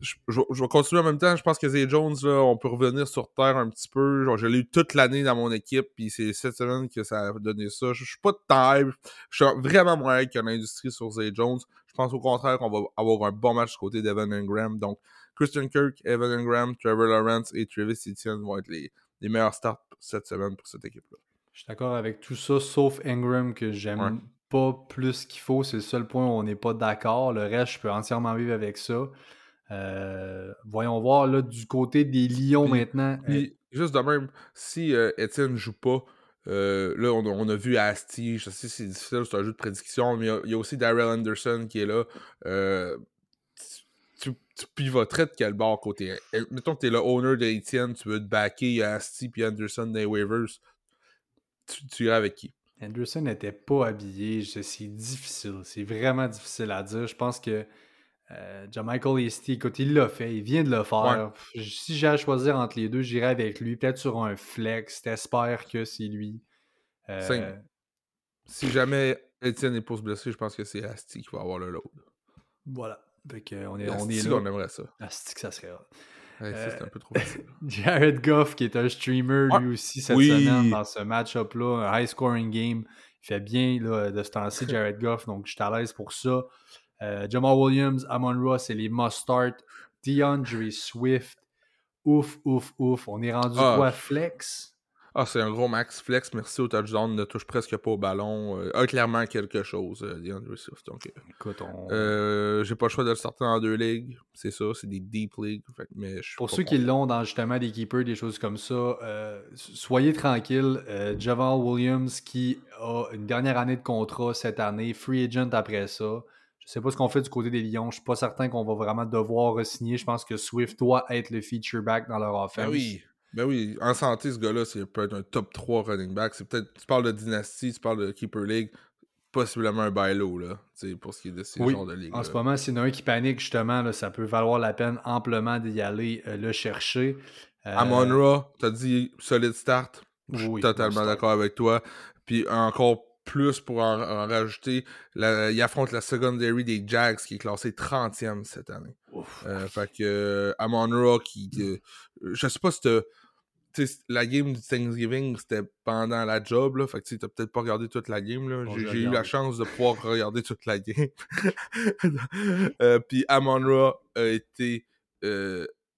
je, vais continuer en même temps. Je pense que Zay Jones, là, on peut revenir sur terre un petit peu. Genre, je l'ai eu toute l'année dans mon équipe, puis c'est cette semaine que ça a donné ça. Je, suis pas de taille. Je suis vraiment moins que l'industrie sur Zay Jones. Je pense au contraire qu'on va avoir un bon match du côté d'Evan Ingram. Donc, Christian Kirk, Evan Ingram, Trevor Lawrence et Travis Etienne vont être les, les meilleurs starts cette semaine pour cette équipe-là. Je suis d'accord avec tout ça, sauf Ingram que j'aime pas plus qu'il faut. C'est le seul point où on n'est pas d'accord. Le reste, je peux entièrement vivre avec ça. Euh, voyons voir là, du côté des Lions maintenant. Euh, juste de même, si euh, Étienne ne joue pas, là, on, a vu Asti, je sais c'est difficile, c'est un jeu de prédiction, mais il y, a aussi Daryl Anderson qui est là. Tu, tu pivoterais de quel bord côté? Mettons que tu es le owner d'Etienne, tu veux te backer Asti puis Anderson des waivers. Tu, tu irais avec qui? Anderson n'était pas habillé. C'est difficile. C'est vraiment difficile à dire. Je pense que euh, Michael Easty, écoute, il l'a fait, il vient de le faire. Si j'ai à choisir entre les deux, j'irai avec lui, peut-être sur un flex. T'espères que c'est lui. Euh... Si jamais Etienne est pour se blesser, je pense que c'est Asti qui va avoir le load. Voilà. Fait on est, on est là. on aimerait ça. Asti que ça serait Ouais, un peu trop facile. Jared Goff, qui est un streamer lui aussi cette semaine dans ce match-up-là, un high-scoring game. Il fait bien là, de ce temps-ci, Jared Goff, donc je suis à l'aise pour ça. Euh, Jamal Williams, Amon Ross, c'est les must-start. DeAndre Swift, ouf, ouf, ouf. On est rendu ah, quoi, flex? Ah, c'est un gros max flex. Merci au touchdown. Ne touche presque pas au ballon. Euh, a clairement quelque chose, euh, DeAndre Swift. Donc, euh, euh, j'ai pas le choix de le sortir en deux ligues. C'est ça, c'est des deep leagues. mais Pour ceux qui l'ont dans justement des keepers, des choses comme ça, soyez tranquille. Javal Williams qui a une dernière année de contrat cette année, free agent après ça. Je sais pas ce qu'on fait du côté des Lions. Je suis pas certain qu'on va vraiment devoir signer. Je pense que Swift doit être le feature back dans leur offense. Ben oui. Ben oui, en santé, ce gars-là, c'est peut-être un top 3 running back. C'est peut-être. Tu parles de dynastie, tu parles de Keeper League, possiblement un bailo, low, là, pour ce qui est de ces genres de ligue. En ce moment, s'il y en a un qui panique, justement, là, ça peut valoir la peine amplement d'y aller euh, le chercher. Euh... Amon t'as dit solide start. Je suis totalement d'accord avec toi. Puis encore plus pour en, rajouter. il affronte la secondary des Jags qui est classé 30e cette année. Euh, fait que euh, Amon qui. Euh, je sais pas si la game du Thanksgiving, c'était pendant la job, là. Fait que tu t'as peut-être pas regardé toute la game, là. J'ai eu la chance de pouvoir regarder toute la game. Puis Amon a été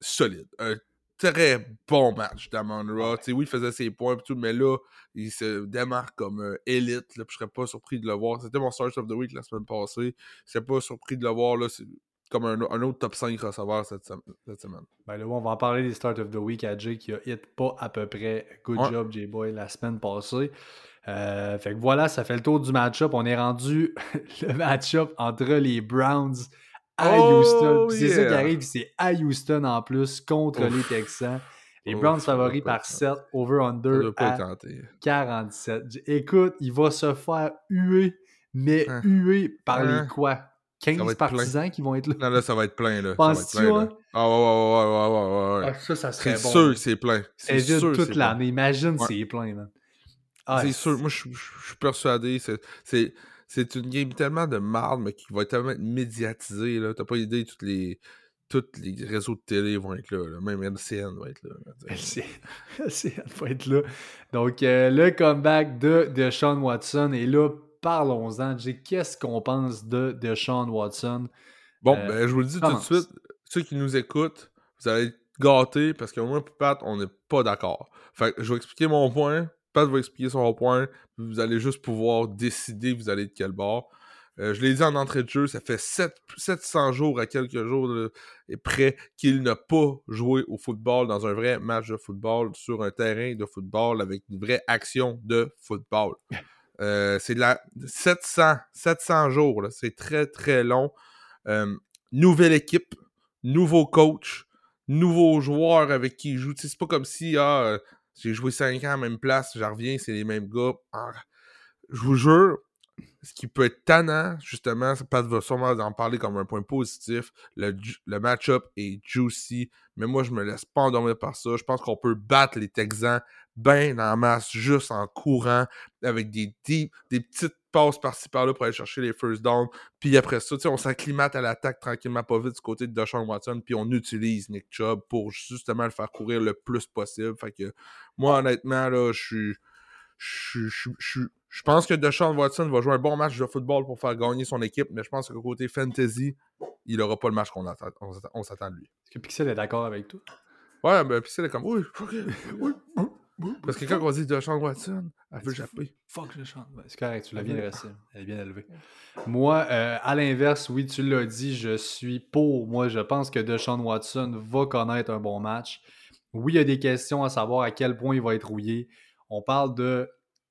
solide. Un très bon match d'Amon Ra. Oui, il faisait ses points et tout, mais là, il se démarque comme euh, élite. Là, je serais pas surpris de le voir. C'était mon Start of the Week la semaine passée. Je serais pas surpris de le voir. Là, comme un, autre top 5 receveur cette, semaine. Ben là, on va en parler des Start of the Week à Jay qui a hit pas à peu près. Good job, J-Boy, la semaine passée. Euh, fait que voilà, ça fait le tour du match-up. On est rendu le match-up entre les Browns à Houston. Oh, c'est ça qui arrive, c'est à Houston en plus contre les Texans. Les Browns favoris par 7, over-under à 47. Écoute, il va se faire huer, mais hein. huer par les hein. quoi? 15 partisans qui vont être là. Non, là, ça va être plein, là. Penses-tu, hein? Ah, ouais, ouais, ouais, ouais, ouais, ouais. Ah, ça, ça serait bon. C'est sûr que c'est plein. C'est sûr toute l'année. Imagine c'est plein, man. Ah, c'est sûr, moi je suis persuadé. C'est une game tellement de marde, mais qui va tellement être médiatisée. T'as pas idée, toutes les, tous les réseaux de télé vont être là. Même LCN va être là. LCN, va être là. Donc, euh, le comeback de Deshaun Watson. Et là, parlons-en. Qu'est-ce qu'on pense de Deshaun Watson? Bon, euh, ben, je vous le dis tout de suite. Ceux qui nous écoutent, vous allez être gâtés parce que moi et Pat, on n'est pas d'accord. Fait je vais expliquer mon point. Pat va expliquer son point. Vous allez juste pouvoir décider vous allez de quel bord. Euh, je l'ai dit en entrée de jeu, ça fait 700 jours à quelques jours et près qu'il n'a pas joué au football dans un vrai match de football sur un terrain de football avec une vraie action de football. Euh, c'est de la 700, 700 jours, c'est très très long. Euh, nouvelle équipe, nouveau coach, nouveaux joueurs avec qui il joue. C'est pas comme si ah, j'ai joué 5 ans à la même place, j'en reviens, c'est les mêmes gars. Je vous jure, ce qui peut être tannant, justement, Pat va sûrement en parler comme un point positif. Le, le match-up est juicy, mais moi, je me laisse pas endormir par ça. Je pense qu'on peut battre les Texans bien en masse, juste en courant, avec des deep, des petites passes par-ci par-là pour aller chercher les first downs. Puis après ça, on s'acclimate à l'attaque tranquillement, pas vite du côté de Deshaun Watson, puis on utilise Nick Chubb pour justement le faire courir le plus possible. Fait que moi, honnêtement, là, je suis. Je pense que Deshaun Watson va jouer un bon match de football pour faire gagner son équipe, mais je pense que côté fantasy, il n'aura pas le match qu'on on, s'attend de lui. Est-ce que Pixel est d'accord avec toi? Ouais, ben Pixel est comme oui, oui, Parce que quand on dit Deshaun Watson, elle veut japper. Fuck Deshaun. c'est correct, tu l'as bien dressé. Elle est bien élevée. Moi, euh, à l'inverse, oui, tu l'as dit, je suis pour. Moi, je pense que Deshaun Watson va connaître un bon match. Oui, il y a des questions à savoir à quel point il va être rouillé. On parle de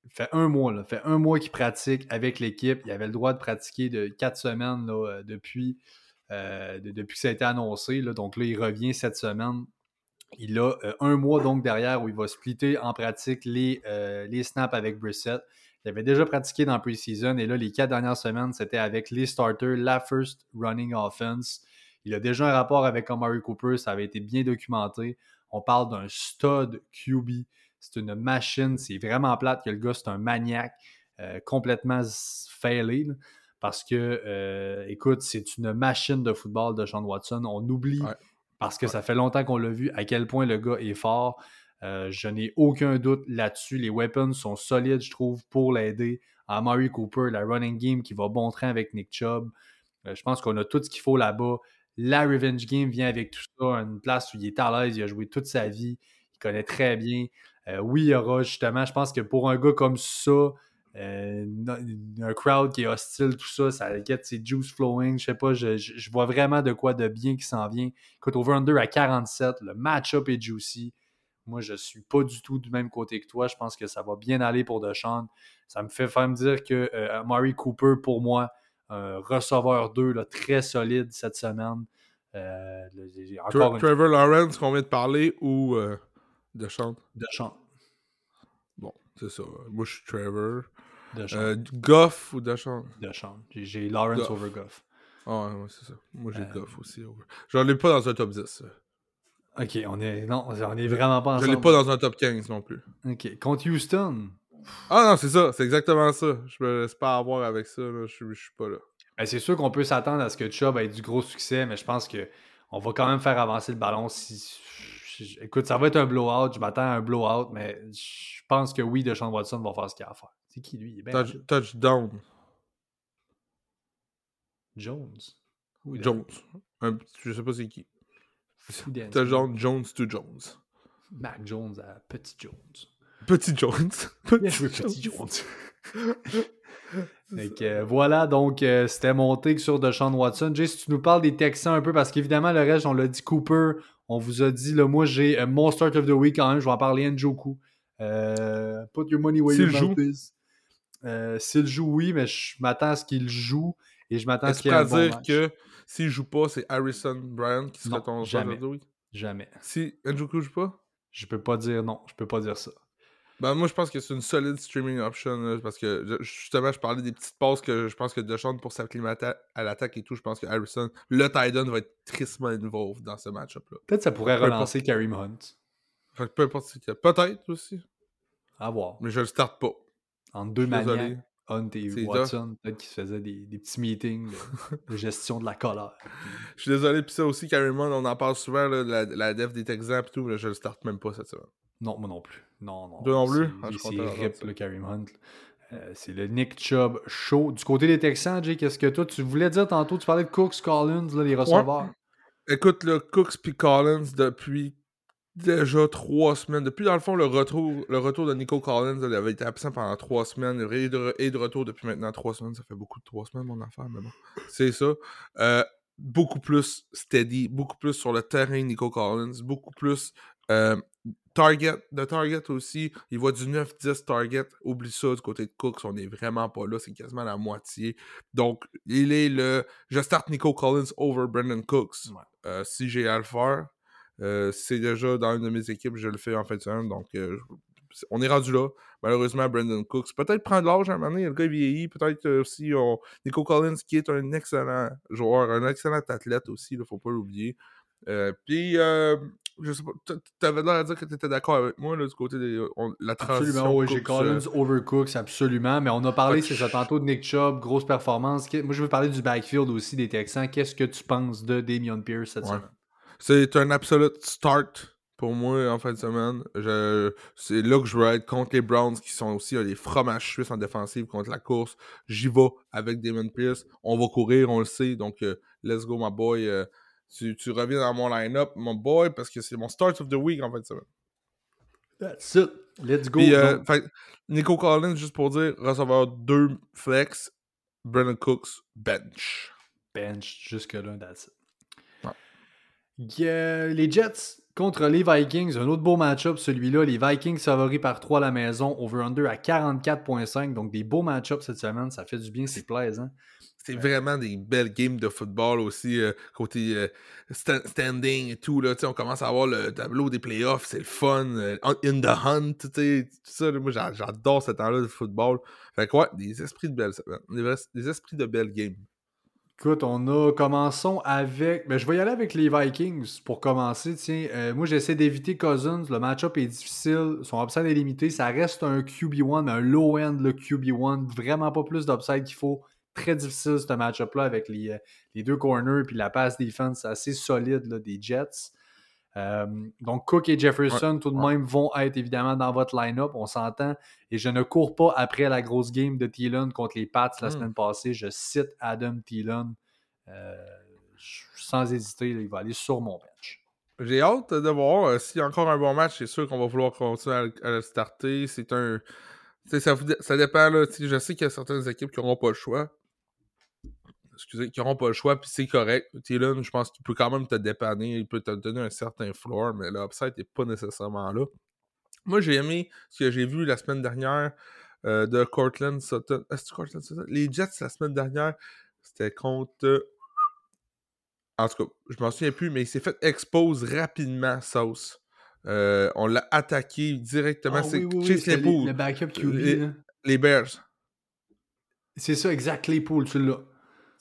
fait un mois, là, fait un mois qu'il pratique avec l'équipe. Il avait le droit de pratiquer de quatre semaines là, euh, depuis, euh, depuis que ça a été annoncé. Là. Donc là, il revient cette semaine. Il a euh, un mois donc derrière où il va splitter en pratique les, les snaps avec Brissett. Il avait déjà pratiqué dans pre-season et là, les quatre dernières semaines, c'était avec les starters, la first running offense. Il a déjà un rapport avec Amari Cooper, ça avait été bien documenté. On parle d'un stud QB. C'est une machine. C'est vraiment plate que le gars, c'est un maniaque euh, complètement failé. parce que, euh, écoute, c'est une machine de football de Sean Watson. On oublie, parce que ça fait longtemps qu'on l'a vu, à quel point le gars est fort. Euh, je n'ai aucun doute là-dessus. Les weapons sont solides, je trouve, pour l'aider. Amari Cooper, la running game qui va bon train avec Nick Chubb. je pense qu'on a tout ce qu'il faut là-bas. La revenge game vient avec tout ça, une place où il est à l'aise, il a joué toute sa vie, il connaît très bien. Euh, oui, il y aura justement, je pense que pour un gars comme ça, euh, un crowd qui est hostile, tout ça, ça inquiète ses juice flowing. Je sais pas, je, vois vraiment de quoi de bien qui s'en vient. Écoute, over-under à 47, le match-up est juicy. Moi, je suis pas du tout du même côté que toi. Je pense que ça va bien aller pour Deshaun. Ça me fait faire me dire que euh, Murray Cooper, pour moi, un receveur 2 très solide cette semaine. Trevor Lawrence qu'on vient de parler ou de chant. De chant. Bon, c'est ça. Moi, je suis Trevor. Euh, Goff ou de chant? De chant. J'ai Lawrence over Goff. Ah ouais, c'est ça. Moi, j'ai euh... Goff aussi. Over... J'en ai pas dans un top 10. Ok, on est. Non, on est vraiment pas ensemble. Je l'ai pas dans un top 15 non plus. Ok. Contre Houston? Ah non, c'est ça. C'est exactement ça. Je me laisse pas avoir avec ça. Là. Je, je suis pas là. Ben, c'est sûr qu'on peut s'attendre à ce que Chubb ait du gros succès, mais je pense que on va quand même faire avancer le ballon si écoute, ça va être un blowout. Je m'attends à un blowout, mais je pense que oui, Deshaun Watson va faire ce qu'il a à faire. C'est qui lui? Il est touchdown. Jones. Jones. Un, je sais pas c'est qui. Touchdown Jones to Jones. Mac Jones à Petit Jones. Petit Jones. Petit, Petit Jones. Euh, voilà, donc euh, c'était mon take sur Deshaun Watson. Jay, si tu nous parles des Texans un peu, parce qu'évidemment, le reste, on l'a dit Cooper, on vous a dit, là, moi j'ai un mon start of the week quand même, je vais en parler Njoku. Euh, put your money where your mouth is. Euh, s'il joue, oui, mais je m'attends à ce qu'il joue et je m'attends à ce qu'il ait un bon dire match. que s'il joue pas, c'est Harrison Bryant qui sera ton jamais, week? Jamais. Si Njoku joue pas? Je peux pas dire non, je peux pas dire ça. Ben, moi, je pense que c'est une solide streaming option. parce que justement, je parlais des petites pauses que je pense que Deshaun, pour s'acclimater à l'attaque et tout, je pense que Harrison, le Titan, va être tristement involved dans ce match-up-là. Peut-être que ça pourrait relancer Kareem Hunt. peu importe Peut-être aussi. À voir. Mais je le starte pas. Entre deux maniaques, Hunt et Watson, peut-être qu'ils se faisaient des, des petits meetings de, de gestion de la colère. Je suis désolé, puis ça aussi, Carrie Mond, on en parle souvent, là, la, la def des Texans et tout, là, je le starte même pas cette semaine. Non, moi non plus. Non, non. Toi non plus? C'est Ah, je c'est rip, ça. le Kareem Hunt. Euh, c'est le Nick Chubb show. Du côté des Texans, Jay, qu'est-ce que toi, tu voulais dire tantôt, tu parlais de Cooks, Collins, là, les receveurs. Écoute, le Cooks puis Collins, depuis déjà trois semaines, depuis dans le fond le retour, le retour de Nico Collins, il avait été absent pendant trois semaines, et de, et de retour depuis maintenant trois semaines, ça fait beaucoup de trois semaines mon affaire, mais bon, c'est ça. Euh, beaucoup plus steady, beaucoup plus sur le terrain Nico Collins, beaucoup plus euh, target, de target aussi, il voit du 9-10 target, oublie ça du côté de Cooks, on est vraiment pas là, c'est quasiment la moitié. Donc, il est le, je starte Nico Collins over Brandon Cooks. Ouais. Euh, si j'ai à le faire, c'est déjà dans une de mes équipes, je le fais en fin de semaine, donc euh, on est rendu là. Malheureusement, Brandon Cooks, peut-être prendre l'âge à un moment donné, le gars il vieillit, peut-être euh, aussi on... Nico Collins qui est un excellent joueur, un excellent athlète aussi, il faut pas l'oublier. Euh, Puis, euh, je sais pas, t- t'avais l'air à dire que tu étais d'accord avec moi là, du côté de la transition. Absolument, oui, j'ai euh, Collins over Cooks, absolument. Mais on a parlé, c'est ça, tantôt de Nick Chubb, grosse performance. Moi, je veux parler du backfield aussi des Texans. Qu'est-ce que tu penses de Damian Pierce cette Ouais. semaine? C'est un absolute start pour moi en fin de semaine. Je... C'est là que je veux être contre les Browns qui sont aussi euh, des fromages suisses en défensive contre la course. J'y vais avec Damon Pierce. On va courir, on le sait. Donc, euh, let's go, my boy. Euh, tu, tu reviens dans mon line-up, mon boy, parce que c'est mon start of the week en fin de semaine. That's it. Let's go. Puis, euh, Donc, fait, Nico Collins, juste pour dire, receveur 2 flex, Brandon Cooks, bench. bench jusque-là, that's it. A les Jets contre les Vikings, un autre beau match-up celui-là. Les Vikings favoris par 3 à la maison, over-under à 44.5. Donc des beaux match-ups cette semaine, ça fait du bien, c'est plaisant. C'est vraiment des belles games de football aussi, euh, côté euh, sta- standing et tout. Là, on commence à avoir le tableau des playoffs, c'est le fun. euh, in the hunt, tout ça. moi, j'a- j'adore ce temps-là de football. Fait que ouais, des esprits de belles des esprits de belles games. Écoute, on a commençons avec. Ben, je vais y aller avec les Vikings pour commencer. Tiens, Euh, moi j'essaie d'éviter Cousins. Le match-up est difficile. Son upside est limité. Ça reste un QB1, mais un low-end le QB1. Vraiment pas plus d'upside qu'il faut. Très difficile ce match-up-là avec les, euh, les deux corners puis la pass defense assez solide là, des Jets. Euh, donc Cook et Jefferson tout de ouais. même vont être évidemment dans votre line-up, on s'entend. Et je ne cours pas après la grosse game de Thielen contre les Pats la Mm. semaine passée. Je cite Adam Thielen euh, sans hésiter, il va aller sur mon bench. J'ai hâte de voir euh, s'il y a encore un bon match. C'est sûr qu'on va vouloir continuer à, le- à le starter. C'est un. Ça, dépend. Là, je sais qu'il y a certaines équipes qui n'auront pas le choix. Excusez, qui n'auront pas le choix, puis c'est correct. Thielen, je pense qu'il peut quand même te dépanner. Il peut te donner un certain floor, mais l'upside n'est pas nécessairement là. Moi, j'ai aimé ce que j'ai vu la semaine dernière euh, de Cortland Sutton. Est-ce que Cortland Sutton? Les Jets, la semaine dernière, c'était contre. En tout cas, je m'en souviens plus, mais il s'est fait expose rapidement, Sauce. Euh, on l'a attaqué directement. Ah c'est oui, oui, Claypool, le backup QB. Les- là. les Bears. C'est ça, exact, Claypool, tu l'as.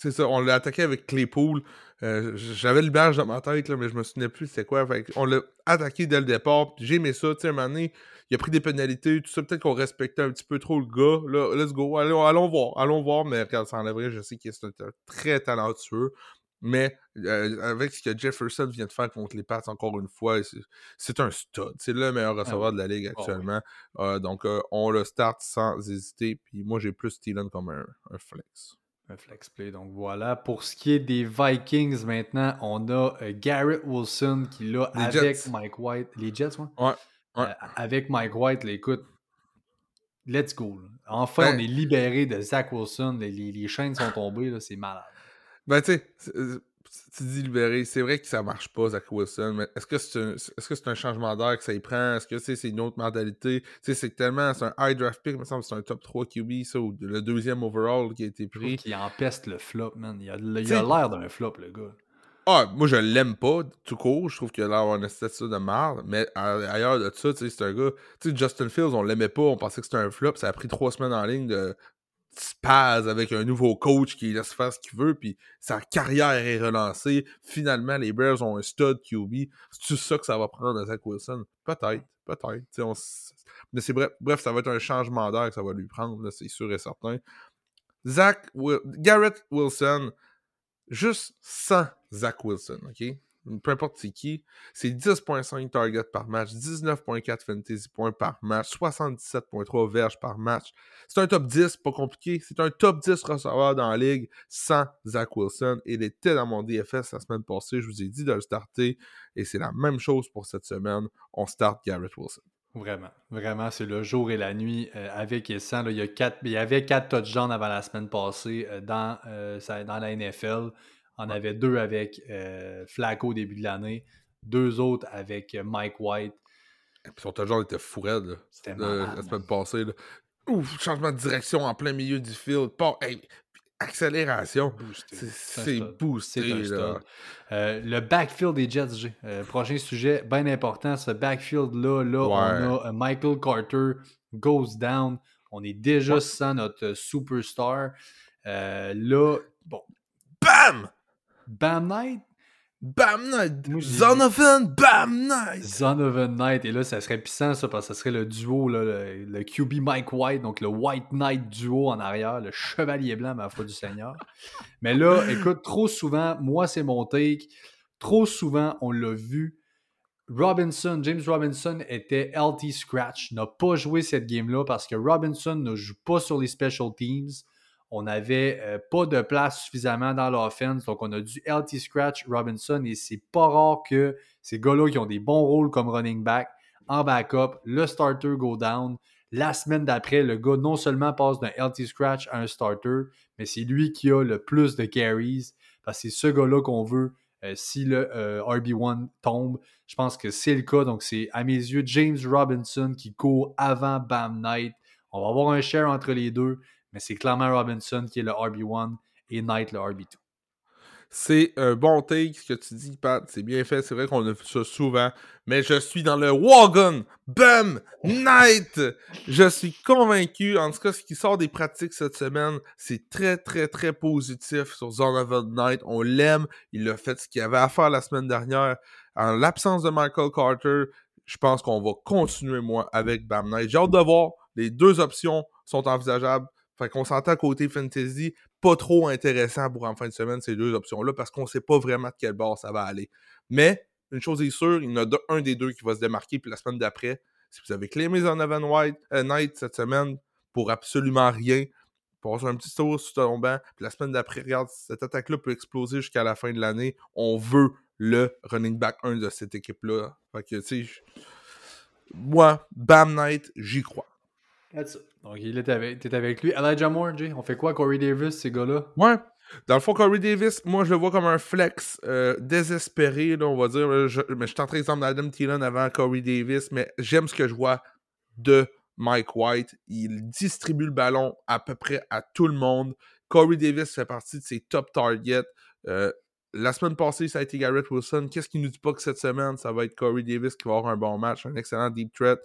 C'est ça, on l'a attaqué avec Claypool. Euh, J'avais le badge dans ma tête, là, mais je me souvenais plus c'était quoi. Fait on l'a attaqué dès le départ. J'ai aimé ça. Tu sais, un moment donné, il a pris des pénalités, tout ça. Peut-être qu'on respectait un petit peu trop le gars. Là, let's go. Allons, allons voir. Allons voir. Mais regarde, ça enlèverait. Je sais qu'il est un, très talentueux. Mais euh, avec ce que Jefferson vient de faire contre les Pats, encore une fois, c'est- c'est un stud. C'est le meilleur receveur oui. de la ligue Ah oui. actuellement. Euh, donc, on le start sans hésiter. Puis moi, j'ai plus Thielen comme un, un flex. Un flex play. Donc voilà. Pour ce qui est des Vikings maintenant, on a euh, Garrett Wilson qui l'a Les avec Jets. Mike White. Les Jets, ouais? Ouais, ouais. Euh, avec Mike White, là, écoute, let's go. là. Enfin, Ben- on est libéré de Zach Wilson. Les, les- les chaînes sont tombées, là, c'est malade. Ben, tu sais, tu dis libéré, c'est vrai que ça marche pas, Zach Wilson, mais est-ce que c'est un, est-ce que c'est un changement d'air que ça y prend? Est-ce que c'est une autre mentalité? Tu sais, c'est tellement, c'est un high draft pick, il me semble c'est un top 3 QB, ça, ou le deuxième overall qui a été pris. qu'il empeste le flop, man. Il a il a T'sais- l'air d'un flop, le gars. Ah, moi, je l'aime pas, tout court. Je trouve qu'il a l'air une statue de merde. Mais ailleurs de ça, tu sais, c'est un gars. Tu sais, Justin Fields, on l'aimait pas. On pensait que c'était un flop. Ça a pris trois semaines en ligne de spaz avec un nouveau coach qui laisse faire ce qu'il veut. Puis sa carrière est relancée. Finalement, les Bears ont un stud QB. C'est-tu ça que ça va prendre à Zach Wilson? Peut-être. Peut-être. Mais c'est bref, bref, ça va être un changement d'air que ça va lui prendre, c'est sûr et certain. Zach Garrett Wilson, juste sans Zach Wilson, OK? Peu importe c'est qui, c'est 10.5 targets par match, 19.4 fantasy points par match, 77.3 verges par match. C'est un top 10, pas compliqué. C'est un top 10 receveur dans la ligue sans Zach Wilson. Il était dans mon DFS la semaine passée. Je vous ai dit de le starter. Et c'est la même chose pour cette semaine. On start Garrett Wilson. Vraiment, vraiment, c'est le jour et la nuit euh, avec et sans. il, y a quatre, il y avait 4 touchdowns avant la semaine passée euh, euh, dans la NFL. On avait deux avec euh, Flacco au début de l'année, deux autres avec euh, Mike White. Et puis son touchdown était fou C'était La semaine passée. Ouf, changement de direction en plein milieu du field. Pas, accélération. C'est boosté. Euh, le backfield des Jets, G. prochain sujet, bien important. Ce backfield-là, là, on a Michael Carter goes down. On est déjà sans notre superstar. là, bon. BAM! Bam Night. Bam Night! Zonovan, Bam Night! Zonovan Night. Et là, ça serait puissant, ça, parce que ça serait le duo, là, le, QB Mike White, donc le White Knight duo en arrière, le chevalier blanc, ma foi du Seigneur. Mais là, écoute, trop souvent, moi, c'est mon take. Trop souvent, on l'a vu. Robinson, James Robinson était LT Scratch, n'a pas joué cette game-là parce que Robinson ne joue pas sur les special teams. On n'avait euh, pas de place suffisamment dans l'offense, donc on a dû LT Scratch Robinson et c'est pas rare que ces gars-là qui ont des bons rôles comme running back en backup, le starter go down. La semaine d'après, le gars non seulement passe d'un LT Scratch à un starter, mais c'est lui qui a le plus de carries parce que c'est ce gars-là qu'on veut euh, si le euh, RB1 tombe. Je pense que c'est le cas. Donc, c'est à mes yeux James Robinson qui court avant Bam Knight. On va avoir un share entre les deux mais c'est clairement Robinson qui est le RB1 et Knight le RB2. C'est un bon take ce que tu dis, Pat. C'est bien fait. C'est vrai qu'on a vu ça souvent. Mais je suis dans le wagon. Bam! Knight! Je suis convaincu. En tout cas, ce qui sort des pratiques cette semaine, c'est très, très, très positif sur Zonovan Knight. On l'aime. Il a fait ce qu'il avait à faire la semaine dernière. En l'absence de Michael Carter, je pense qu'on va continuer, moi, avec Bam Knight. J'ai hâte de voir. Les deux options sont envisageables. Fait qu'on s'entend côté fantasy, pas trop intéressant pour en fin de semaine ces deux options-là parce qu'on sait pas vraiment de quel bord ça va aller. Mais une chose est sûre, il y en a un des deux qui va se démarquer, puis la semaine d'après, si vous avez claimé Zonovan White, euh, Night cette semaine pour absolument rien, avoir un petit tour sur ton banc, puis la semaine d'après, regarde, cette attaque-là peut exploser jusqu'à la fin de l'année. On veut le running back 1 de cette équipe-là. Fait que, tu sais, moi, Bam Knight, j'y crois. That's it. Donc, il était avec, avec lui. Elijah Moore, Jay, on fait quoi, Corey Davis, ces gars-là? Ouais. Dans le fond, Corey Davis, moi, je le vois comme un flex euh, désespéré, là, on va dire. mais je tenterai l'exemple d'Adam Thielen avant Corey Davis, mais j'aime ce que je vois de Mike White. Il distribue le ballon à peu près à tout le monde. Corey Davis fait partie de ses top targets. Euh, la semaine passée, ça a été Garrett Wilson. Qu'est-ce qui nous dit pas que cette semaine, ça va être Corey Davis qui va avoir un bon match, un excellent deep threat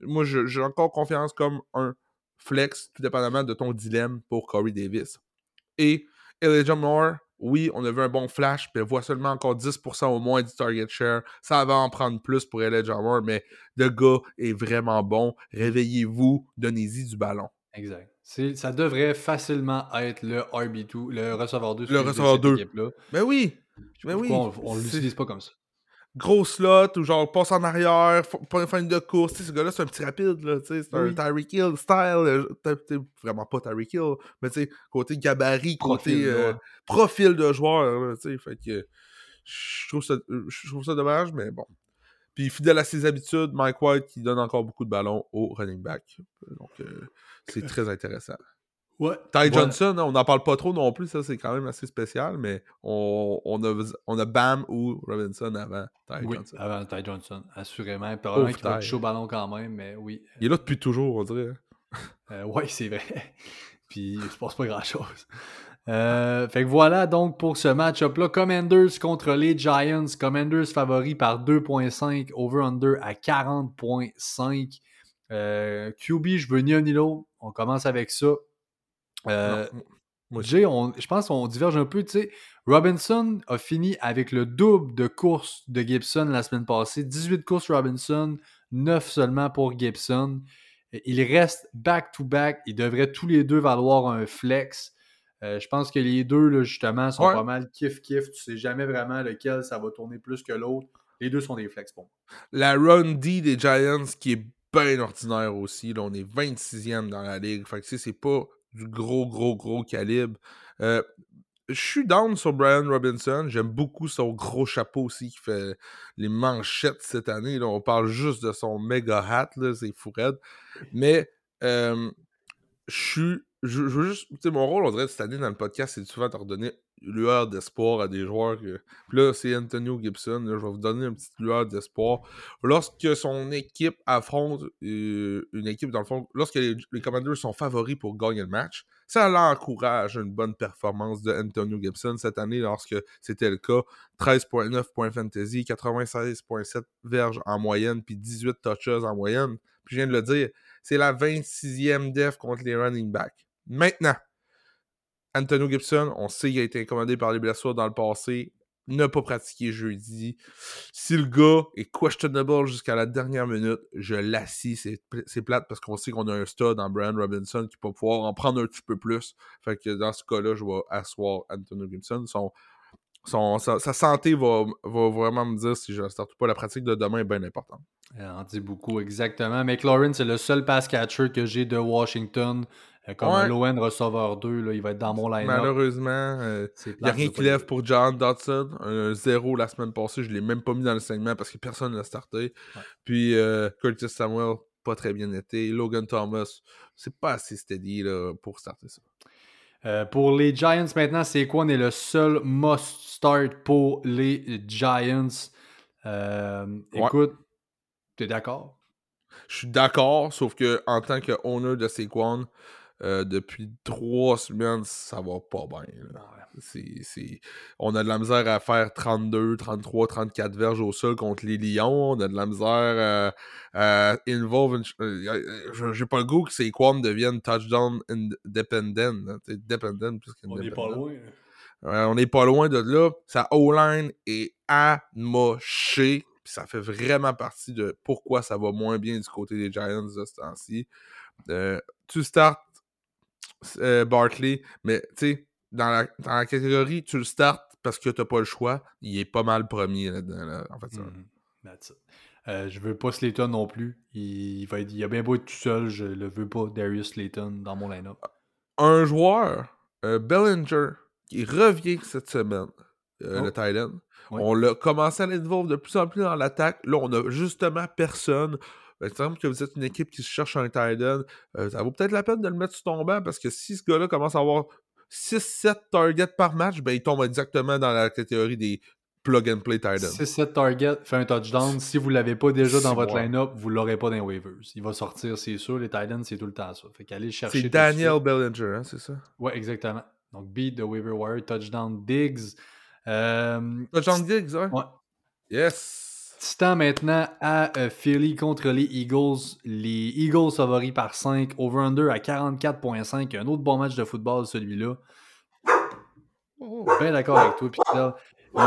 moi, j'ai encore confiance comme un flex, tout dépendamment de ton dilemme pour Corey Davis. Et Elijah Moore, oui, on a vu un bon flash, puis elle voit seulement encore 10% au moins du target share. Ça va en prendre plus pour Elijah Moore, mais le gars est vraiment bon. Réveillez-vous, donnez-y du ballon. Exact. Ça devrait facilement être le RB2, le receveur 2. Le receveur 2. Mais oui. Mais oui. on ne l'utilise pas comme ça gros slot ou genre passe en arrière, pas une fin de course. ce gars-là, c'est un petit rapide, là, c'est un Tyreek Hill style. Euh, vraiment pas Tyreek Hill, mais tu sais, côté gabarit, côté profil, euh, de joueur, tu sais, fait que je trouve, ça, je trouve ça dommage, mais bon. Puis fidèle à ses habitudes, Mike White qui donne encore beaucoup de ballons au running back. Donc, euh, c'est très intéressant. Ty Johnson, on n'en parle pas trop non plus, ça c'est quand même assez spécial, mais on, on, a, on a Bam ou Robinson avant Ty oui, Johnson. Avant Ty Johnson, assurément. Probablement qu'il va toucher au ballon quand même, mais oui. Il est là depuis toujours, on dirait. Euh, oui, c'est vrai. Puis il se passe pas grand chose. Euh, fait que voilà donc pour ce match-up-là. Commanders contre les Giants. Commanders favoris par 2.5, over-under à 40.5. Euh, QB, je veux ni un ni l'autre. On commence avec ça. Euh, Jay, je pense qu'on diverge un peu. Robinson a fini avec le double de courses de Gibson la semaine passée. 18 courses Robinson, 9 seulement pour Gibson. Il reste back-to-back. Ils devraient tous les deux valoir un flex. Euh, je pense que les deux, là, justement, sont pas mal kiff-kiff. Tu sais jamais vraiment lequel ça va tourner plus que l'autre. Les deux sont des flex pour La run D des Giants qui est bien ordinaire aussi. Là, on est 26e dans la ligue. Fait que c'est pas du gros, gros, gros calibre. Euh, je suis down sur Brian Robinson. J'aime beaucoup son gros chapeau aussi qui fait les manchettes cette année. Là. On parle juste de son méga hat, c'est fou Mais euh, je suis. Je, veux juste. Tu sais, mon rôle, on dirait, cette année dans le podcast, c'est souvent de redonner lueur d'espoir à des joueurs. Que... Puis là, c'est Antonio Gibson. je vais vous donner une petite lueur d'espoir. Lorsque son équipe affronte euh, une équipe, dans le fond, lorsque les, Commanders sont favoris pour gagner le match, ça l'encourage une bonne performance de Antonio Gibson cette année lorsque c'était le cas. 13.9 points fantasy, 96.7 verges en moyenne, puis 18 touches en moyenne. Puis je viens de le dire, c'est la 26e def contre les running backs. Maintenant, Antonio Gibson, on sait qu'il a été incommodé par les blessures dans le passé, n'a pas pratiqué jeudi. Si le gars est questionable jusqu'à la dernière minute, je l'assis. C'est plate parce qu'on sait qu'on a un stud dans Brian Robinson qui peut pouvoir en prendre un petit peu plus. Fait que dans ce cas-là, je vais asseoir Antonio Gibson. Son, sa, santé va, vraiment me dire si je ne starte pas. La pratique de demain est bien importante. En dit beaucoup, exactement. McLaurin, c'est le seul pass catcher que j'ai de Washington. Euh, comme un low receveur 2, là, il va être dans mon line Malheureusement, il n'y a rien qui lève pour John Dodson. Un zéro la semaine passée, je ne l'ai même pas mis dans le segment parce que personne ne l'a starté. Puis euh, Curtis Samuel, pas très bien été. Logan Thomas, c'est pas assez steady là, pour starter ça. Euh, pour les Giants maintenant, c'est quoi? On est le seul must start pour les Giants. Écoute, tu es d'accord? Je suis d'accord, sauf que en tant que owner de Saquon, euh, depuis trois semaines, ça va pas bien. On a de la misère à faire 32, 33, 34 verges au sol contre les Lions. On a de la misère à, involve. Euh, j'ai pas le goût que ces quams deviennent touchdown independent. Dependent on n'est pas loin. on n'est pas loin de là. Sa O-line est amoché. Ça fait vraiment partie de pourquoi ça va moins bien du côté des Giants de ce temps-ci. Euh, tu starts euh, Barkley, mais tu sais, dans la, dans la, catégorie, tu le startes parce que tu n'as pas le choix, il est pas mal premier là-dedans. en fait, mm-hmm. euh, je veux pas Slayton non plus. Il, va il a bien beau être tout seul, je le veux pas, Darius Slayton, dans mon line-up. Un joueur, euh, Bellinger, qui revient cette semaine, euh, le oh. Thailand. On l'a commencé à l'involver de plus en plus dans l'attaque. Là, on a justement personne. Par exemple, que vous êtes une équipe qui cherche un tight end, euh, ça vaut peut-être la peine de le mettre sur ton banc parce que si ce gars-là commence à avoir 6-7 targets par match, ben, il tombe exactement dans la catégorie des plug and play tight ends. 6-7 targets, fait un touchdown. Si vous ne l'avez pas déjà dans votre line-up, vous ne l'aurez pas dans les waivers. Il va sortir, c'est sûr. Les tight ends, c'est tout le temps ça. Fait qu'aller chercher. C'est Daniel Bellinger, hein, c'est ça? Ouais, exactement. Donc, beat the waiver wire, touchdown Diggs. Euh, touchdown Diggs, ouais. ouais. Yes. Titan maintenant à euh, Philly contre les Eagles. Les Eagles favoris par 5, over-under à 44.5. Un autre bon match de football, celui-là. Oh, bien d'accord avec toi, Peter.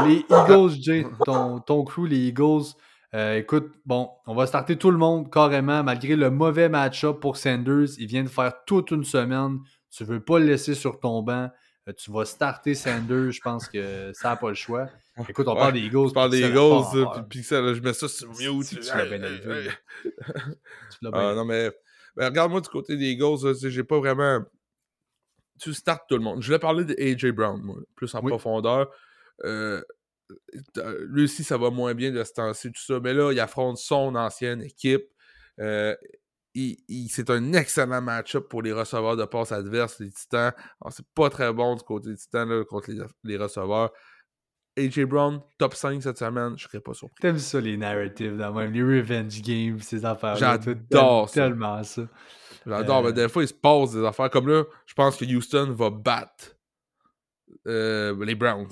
Les Eagles, Jay, ton, ton crew, les Eagles. Euh, écoute, bon, on va starter tout le monde carrément, malgré le mauvais match-up pour Sanders. Il vient de faire toute une semaine. Tu veux pas le laisser sur ton banc. Euh, tu vas starter Sanders. Je pense que ça n'a pas le choix. Écoute, on parle des Eagles. On parle des Eagles, puis je mets ça sur mute. Tu l'as bien élevé. Ah, non, mais regarde-moi du côté des Eagles, j'ai pas vraiment. Tu startes tout le monde. Je voulais parler de AJ Brown, moi, plus en profondeur. Euh, lui aussi, ça va moins bien de ce temps-ci, tout ça. Mais là, il affronte son ancienne équipe. Euh, c'est un excellent match-up pour les receveurs de passe adverses, les Titans. C'est pas très bon du côté des Titans là, contre les, les receveurs. AJ Brown, top 5 cette semaine, je serais pas surpris. T'aimes ça, les narratives, dans même, les revenge games, ces affaires J'adore ça. Tellement ça. J'adore, mais des fois, il se passe des affaires comme là. Je pense que Houston va battre euh, les Browns.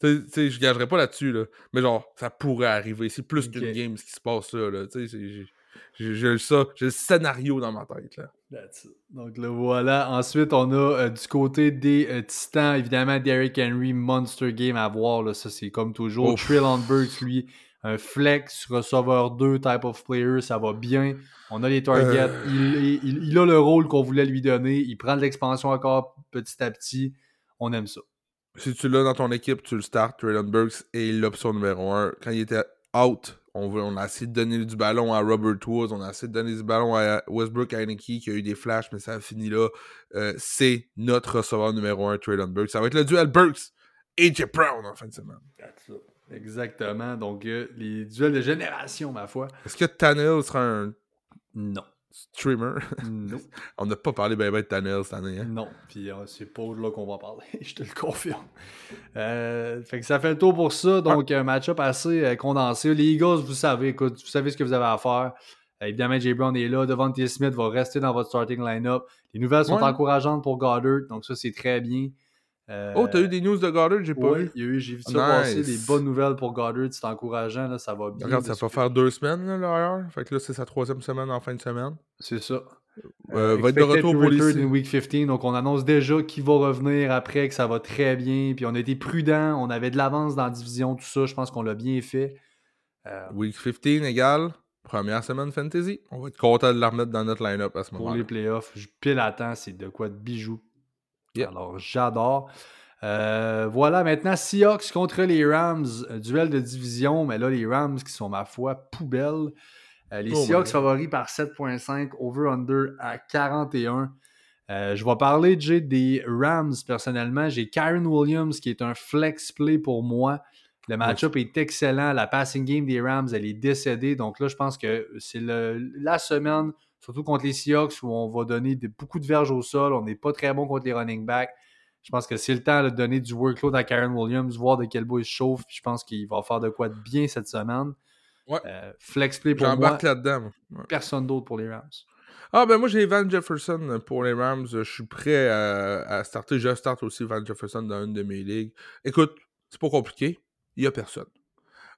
Tu sais, je gagerais pas là-dessus, là. Mais genre, ça pourrait arriver. C'est plus qu'une game ce qui se passe là. là. Tu sais, J'ai ça, j'ai le scénario dans ma tête. Là. Donc le voilà. Ensuite, on a euh, du côté des euh, Titans, évidemment, Derrick Henry, Monster Game à voir. Là, ça, c'est comme toujours. Trill Burks, lui, un flex, receveur 2 type of player, ça va bien. On a les targets. Euh. Il, il, a le rôle qu'on voulait lui donner. Il prend de l'expansion encore petit à petit. On aime ça. Si tu l'as dans ton équipe, tu le starts, Traylon Burks, et l'option numéro 1. Quand il était out, on, a essayé de donner du ballon à Robert Woods, on a essayé de donner du ballon à Westbrook Heineke qui a eu des flashs, mais ça a fini là. Euh, c'est notre receveur numéro 1, Traylon Burks. Ça va être le duel Burks et J. Brown en fin de semaine. Exactement. Donc, euh, les duels de génération, ma foi. Est-ce que Tannehill sera un. Non streamer. On n'a pas parlé bien ben de Tannehill cette année. Hein? Non, puis euh, c'est pas là qu'on va parler, je te le confirme. Euh, fait que ça fait le tour pour ça. Donc, un match-up assez euh, condensé. Les Eagles, vous savez, écoute, vous savez ce que vous avez à faire. évidemment, Jay Brown est là. Devante Smith va rester dans votre starting line-up. Les nouvelles sont encourageantes pour Goddard, donc ça, c'est très bien. Oh, t'as eu des news de Goddard, j'ai pas vu. J'ai vu ça passer, des bonnes nouvelles pour Goddard, c'est encourageant, là, ça va bien. Regarde, ça va faire deux semaines, là, Fait que là, c'est sa troisième semaine en fin de semaine. C'est ça. Euh, va être de retour pour les week 15, donc on annonce déjà qu'il va revenir après, que ça va très bien. Puis on a été prudent, on avait de l'avance dans la division, tout ça. Je pense qu'on l'a bien fait. Euh, week 15 égale première semaine fantasy. On va être content de la remettre dans notre line-up à ce moment-là. Pour les playoffs, je pile à temps, c'est de quoi de bijoux. Alors j'adore. Euh, voilà, maintenant Seahawks contre les Rams, duel de division, mais là les Rams qui sont ma foi poubelle. Euh, les oh Seahawks favoris par 7.5, over-under à 41. Euh, je vais parler, Jay, des Rams personnellement. J'ai Kyron Williams qui est un flex play pour moi. Le match-up est excellent. La passing game des Rams, elle est décédée. Donc là, je pense que c'est la semaine, surtout contre les Seahawks, où on va donner beaucoup de verges au sol. On n'est pas très bon contre les running backs. Je pense que c'est le temps de donner du workload à Kyron Williams, voir de quel bout il se chauffe. je pense qu'il va faire de quoi de bien cette semaine. Ouais. Euh, flex play pour moi. là-dedans. Personne d'autre pour les Rams. Ah, ben moi, j'ai Van Jefferson pour les Rams. Je suis prêt à, starter. Je starte aussi Van Jefferson dans une de mes ligues. Écoute, c'est pas compliqué. Il n'y a personne.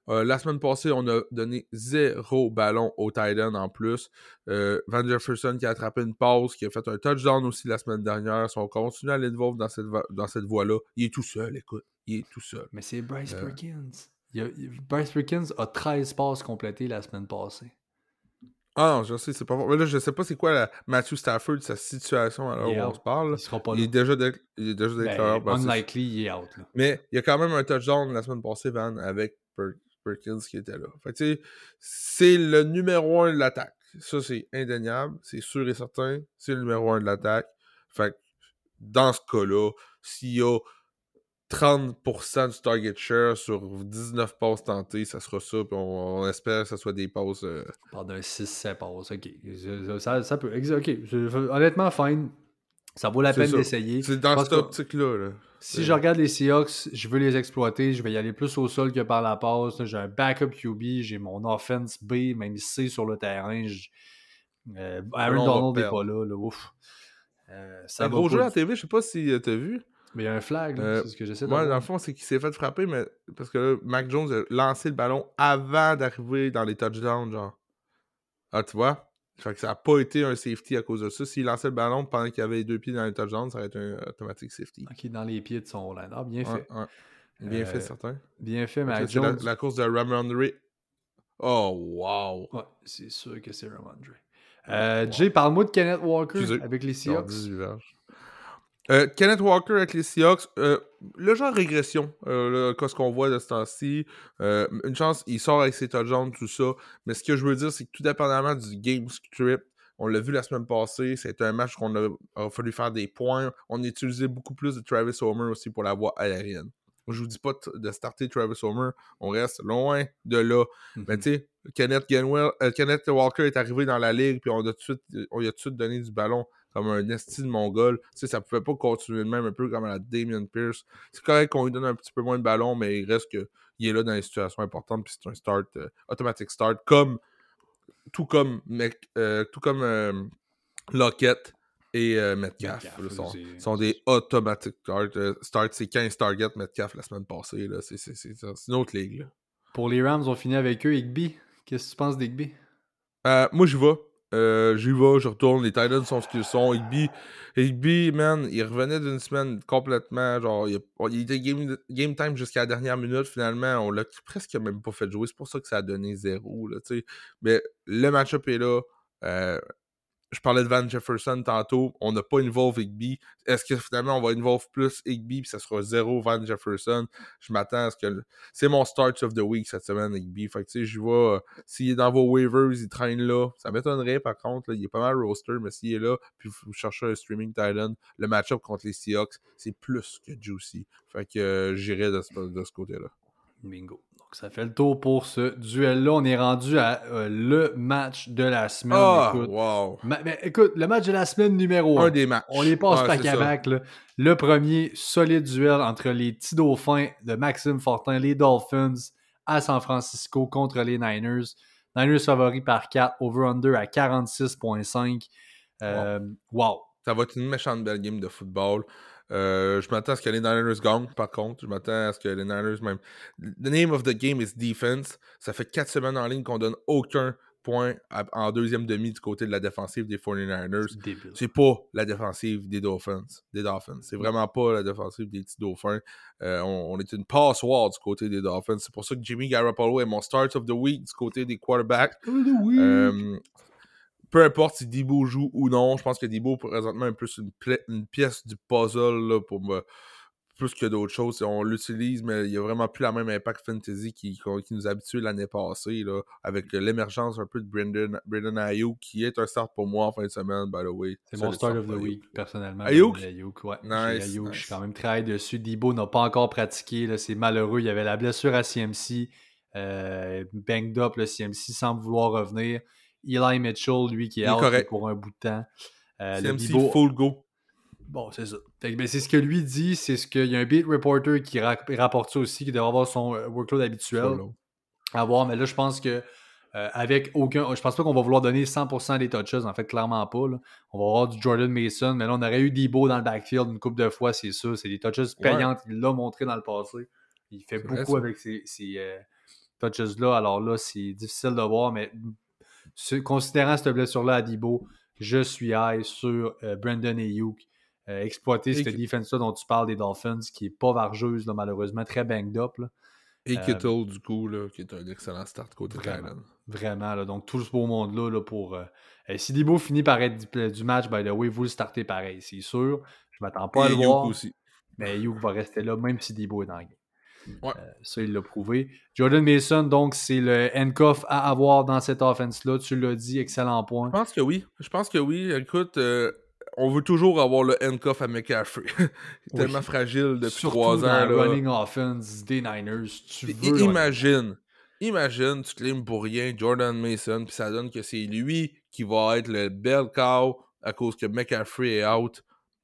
Euh, la semaine passée, on a donné zéro ballon au Titan en plus. Euh, Van Jefferson qui a attrapé une pause, qui a fait un touchdown aussi la semaine dernière. Si on continue à l'involver dans cette, dans cette voie-là, il est tout seul, écoute. Il est tout seul. Mais c'est Bryce Perkins. Bryce Perkins a 13 passes complétées la semaine passée. Ah non, je sais, c'est pas. Mais là, je sais pas c'est quoi la Matthew Stafford, sa situation alors où on se parle. Il sera pas il, est déjà il est déjà ben, déclaré. Ben, unlikely, il est out. Là. Mais il y a quand même un touchdown la semaine passée, Van, avec Perkins qui était là. Fait tu sais, c'est le numéro un de l'attaque. Ça, c'est indéniable. C'est sûr et certain. C'est le numéro un de l'attaque. Fait dans ce cas-là, s'il y a 30% du target share sur 19 passes tentées, ça sera ça. Puis on, espère que ce soit des passes. Euh... On d'un 6-7 passes. Ok. Ça, ça, peut. Ok. Honnêtement, fine. Ça vaut la peine d'essayer. C'est dans cette optique-là. Si je regarde les Seahawks, je veux les exploiter. Je vais y aller plus au sol que par la passe. J'ai un backup QB. J'ai mon offense B, même C sur le terrain. Euh, Aaron Donald n'est pas là. Ouf. Euh, un gros jeu à TV, je sais pas si euh, tu as vu. Mais il y a un flag, euh, c'est ce que j'essaie de Moi, dans le fond, c'est qu'il s'est fait frapper, mais parce que là, Mac Jones a lancé le ballon avant d'arriver dans les touchdowns, genre. Ah, tu vois? Fait que ça n'a pas été un safety à cause de ça. S'il lançait le ballon pendant qu'il avait les deux pieds dans les touchdowns, ça aurait été un automatique safety. Ok, dans les pieds de son. Ah, bien fait. Bien fait, euh, certain. Bien fait, Mac Jones. La, course de Ramondre. Oh, wow! Ouais, c'est sûr que c'est Ramondre. Euh, Jay, parle-moi de Kenneth Walker avec les Seahawks. Euh, Kenneth Walker avec les Seahawks, euh, le genre régression, euh, ce qu'on voit de ce temps-ci. Euh, une chance, il sort avec ses touchdowns, tout ça. Mais ce que je veux dire, c'est que tout dépendamment du game script, on l'a vu la semaine passée, c'était un match qu'on a, fallu faire des points. On utilisait beaucoup plus de Travis Homer aussi pour la voie aérienne. Je vous dis pas de starter Travis Homer, on reste loin de là. Mais mm-hmm. tu sais, Kenneth, Kenneth Walker est arrivé dans la ligue, puis on a tout de suite, on lui a tout de suite donné du ballon comme un estime mongol. Tu sais, ça pouvait pas continuer de même, un peu comme à la Damien Pierce. C'est correct qu'on lui donne un petit peu moins de ballon, mais il reste qu'il est là dans les situations importantes, puis c'est un start, euh, automatic start, comme tout comme, mec, euh, tout comme euh, Lockett et Metcalf. sont, sont, des automatic start. c'est 15 targets Metcalf la semaine passée. C'est une autre ligue. Pour les Rams, on finit avec eux, Igby. Qu'est-ce que tu penses d'Igby? Euh, moi, j'y vais. Euh, j'y vais, je retourne. Les Titans sont ce qu'ils sont. Higby, Higby, man, il revenait d'une semaine complètement. Genre, il, était game, game time jusqu'à la dernière minute. Finalement, on l'a presque même pas fait jouer. C'est pour ça que ça a donné zéro. Là. Mais le match-up est là. Euh, je parlais de Van Jefferson tantôt. On n'a pas involve Higby. Est-ce que finalement on va involve plus Higby puis ça sera zéro Van Jefferson? Je m'attends à ce que. C'est mon start of the week cette semaine, Higby. Fait que tu sais, je vois. s'il est dans vos waivers, il traîne là. Ça m'étonnerait par contre. il est pas mal roster, mais s'il est là, puis vous cherchez un streaming Titan, le match-up contre les Seahawks, c'est plus que juicy. Fait que euh, j'irai de ce côté-là. Bingo ça fait le tour pour ce duel-là. On est rendu à euh, le match de la semaine. Oh, écoute. wow. mais, écoute, le match de la semaine numéro 1. Un des matchs. On les passe ah, pack à Le premier solide duel entre les petits dauphins de Maxime Fortin, les Dolphins à San Francisco contre les Niners. Niners favoris par 4, over-under à 46,5. Euh, wow. Ça va être une méchante belle game de football. Euh, je m'attends à ce que les Niners gagnent, par contre. Je m'attends à ce que les Niners même. The name of the game is defense. Ça fait quatre semaines en ligne qu'on donne aucun point en deuxième demi du côté de la défensive des 49ers. C'est pas la défensive des Dolphins. Des Dolphins. C'est vraiment pas la défensive des petits Dauphins. Euh, on, est une passoire du côté des Dolphins. C'est pour ça que Jimmy Garoppolo est mon start of the week du côté des quarterbacks. Euh, peu importe si Debo joue ou non, je pense que Debo présentement est plus une, pièce du puzzle pour me, plus que d'autres choses. On l'utilise, mais il n'y a vraiment plus la même impact fantasy qui, qui nous habitué l'année passée, là, avec l'émergence un peu de Brendan, Brendan Ayuk, qui est un start pour moi en fin de semaine, by the way. C'est mon start of the week, personnellement. Ayuk? ouais. Nice, Je suis quand même très dessus. Debo n'a pas encore pratiqué, c'est malheureux. Il y avait la blessure à CMC, euh, banged up, le CMC semble vouloir revenir. Eli Mitchell, lui, qui est out pour un bout de temps. Euh, le full go. Bon, c'est ça. Ben, c'est ce que lui dit, c'est ce qu'il y a un beat reporter qui rapporte ça aussi, qui devrait avoir son euh, workload habituel. À voir, mais là, je pense que euh, avec aucun. Je pense pas qu'on va vouloir donner 100% des touches, en fait, clairement pas. On va avoir du Jordan Mason, mais là, on aurait eu Debo dans le backfield une couple de fois, c'est ça. C'est des touches payantes. Il l'a montré dans le passé. Il fait beaucoup avec ces, touches-là. Alors là, c'est difficile de voir, mais considérant cette blessure-là à Dibo, je suis high sur euh, Brandon Ayuk. Euh, exploiter cette défense-là dont tu parles des Dolphins, qui n'est pas vargeuse, malheureusement, très banged up. Et Kittle, euh, du coup, qui est un excellent start côté Vraiment, vraiment donc tout ce beau monde-là là, pour. si Dibo finit par être du, match, by the way, vous le startez pareil, c'est sûr. Je m'attends pas à le voir. Aussi. Mais Ayuk va rester là, même si Dibo est dans le game. Euh, ça, il l'a prouvé. Jordan Mason, donc, c'est le handcuff à avoir dans cette offense-là. Tu l'as dit, excellent point. Je pense que oui. Je pense que oui. Écoute, euh, on veut toujours avoir le handcuff à McCaffrey. il est tellement fragile depuis trois ans. Dans running offense des Niners. Tu veux imagine, imagine, tu claimes pour rien Jordan Mason, puis ça donne que c'est lui qui va être le bel cow à cause que McCaffrey est out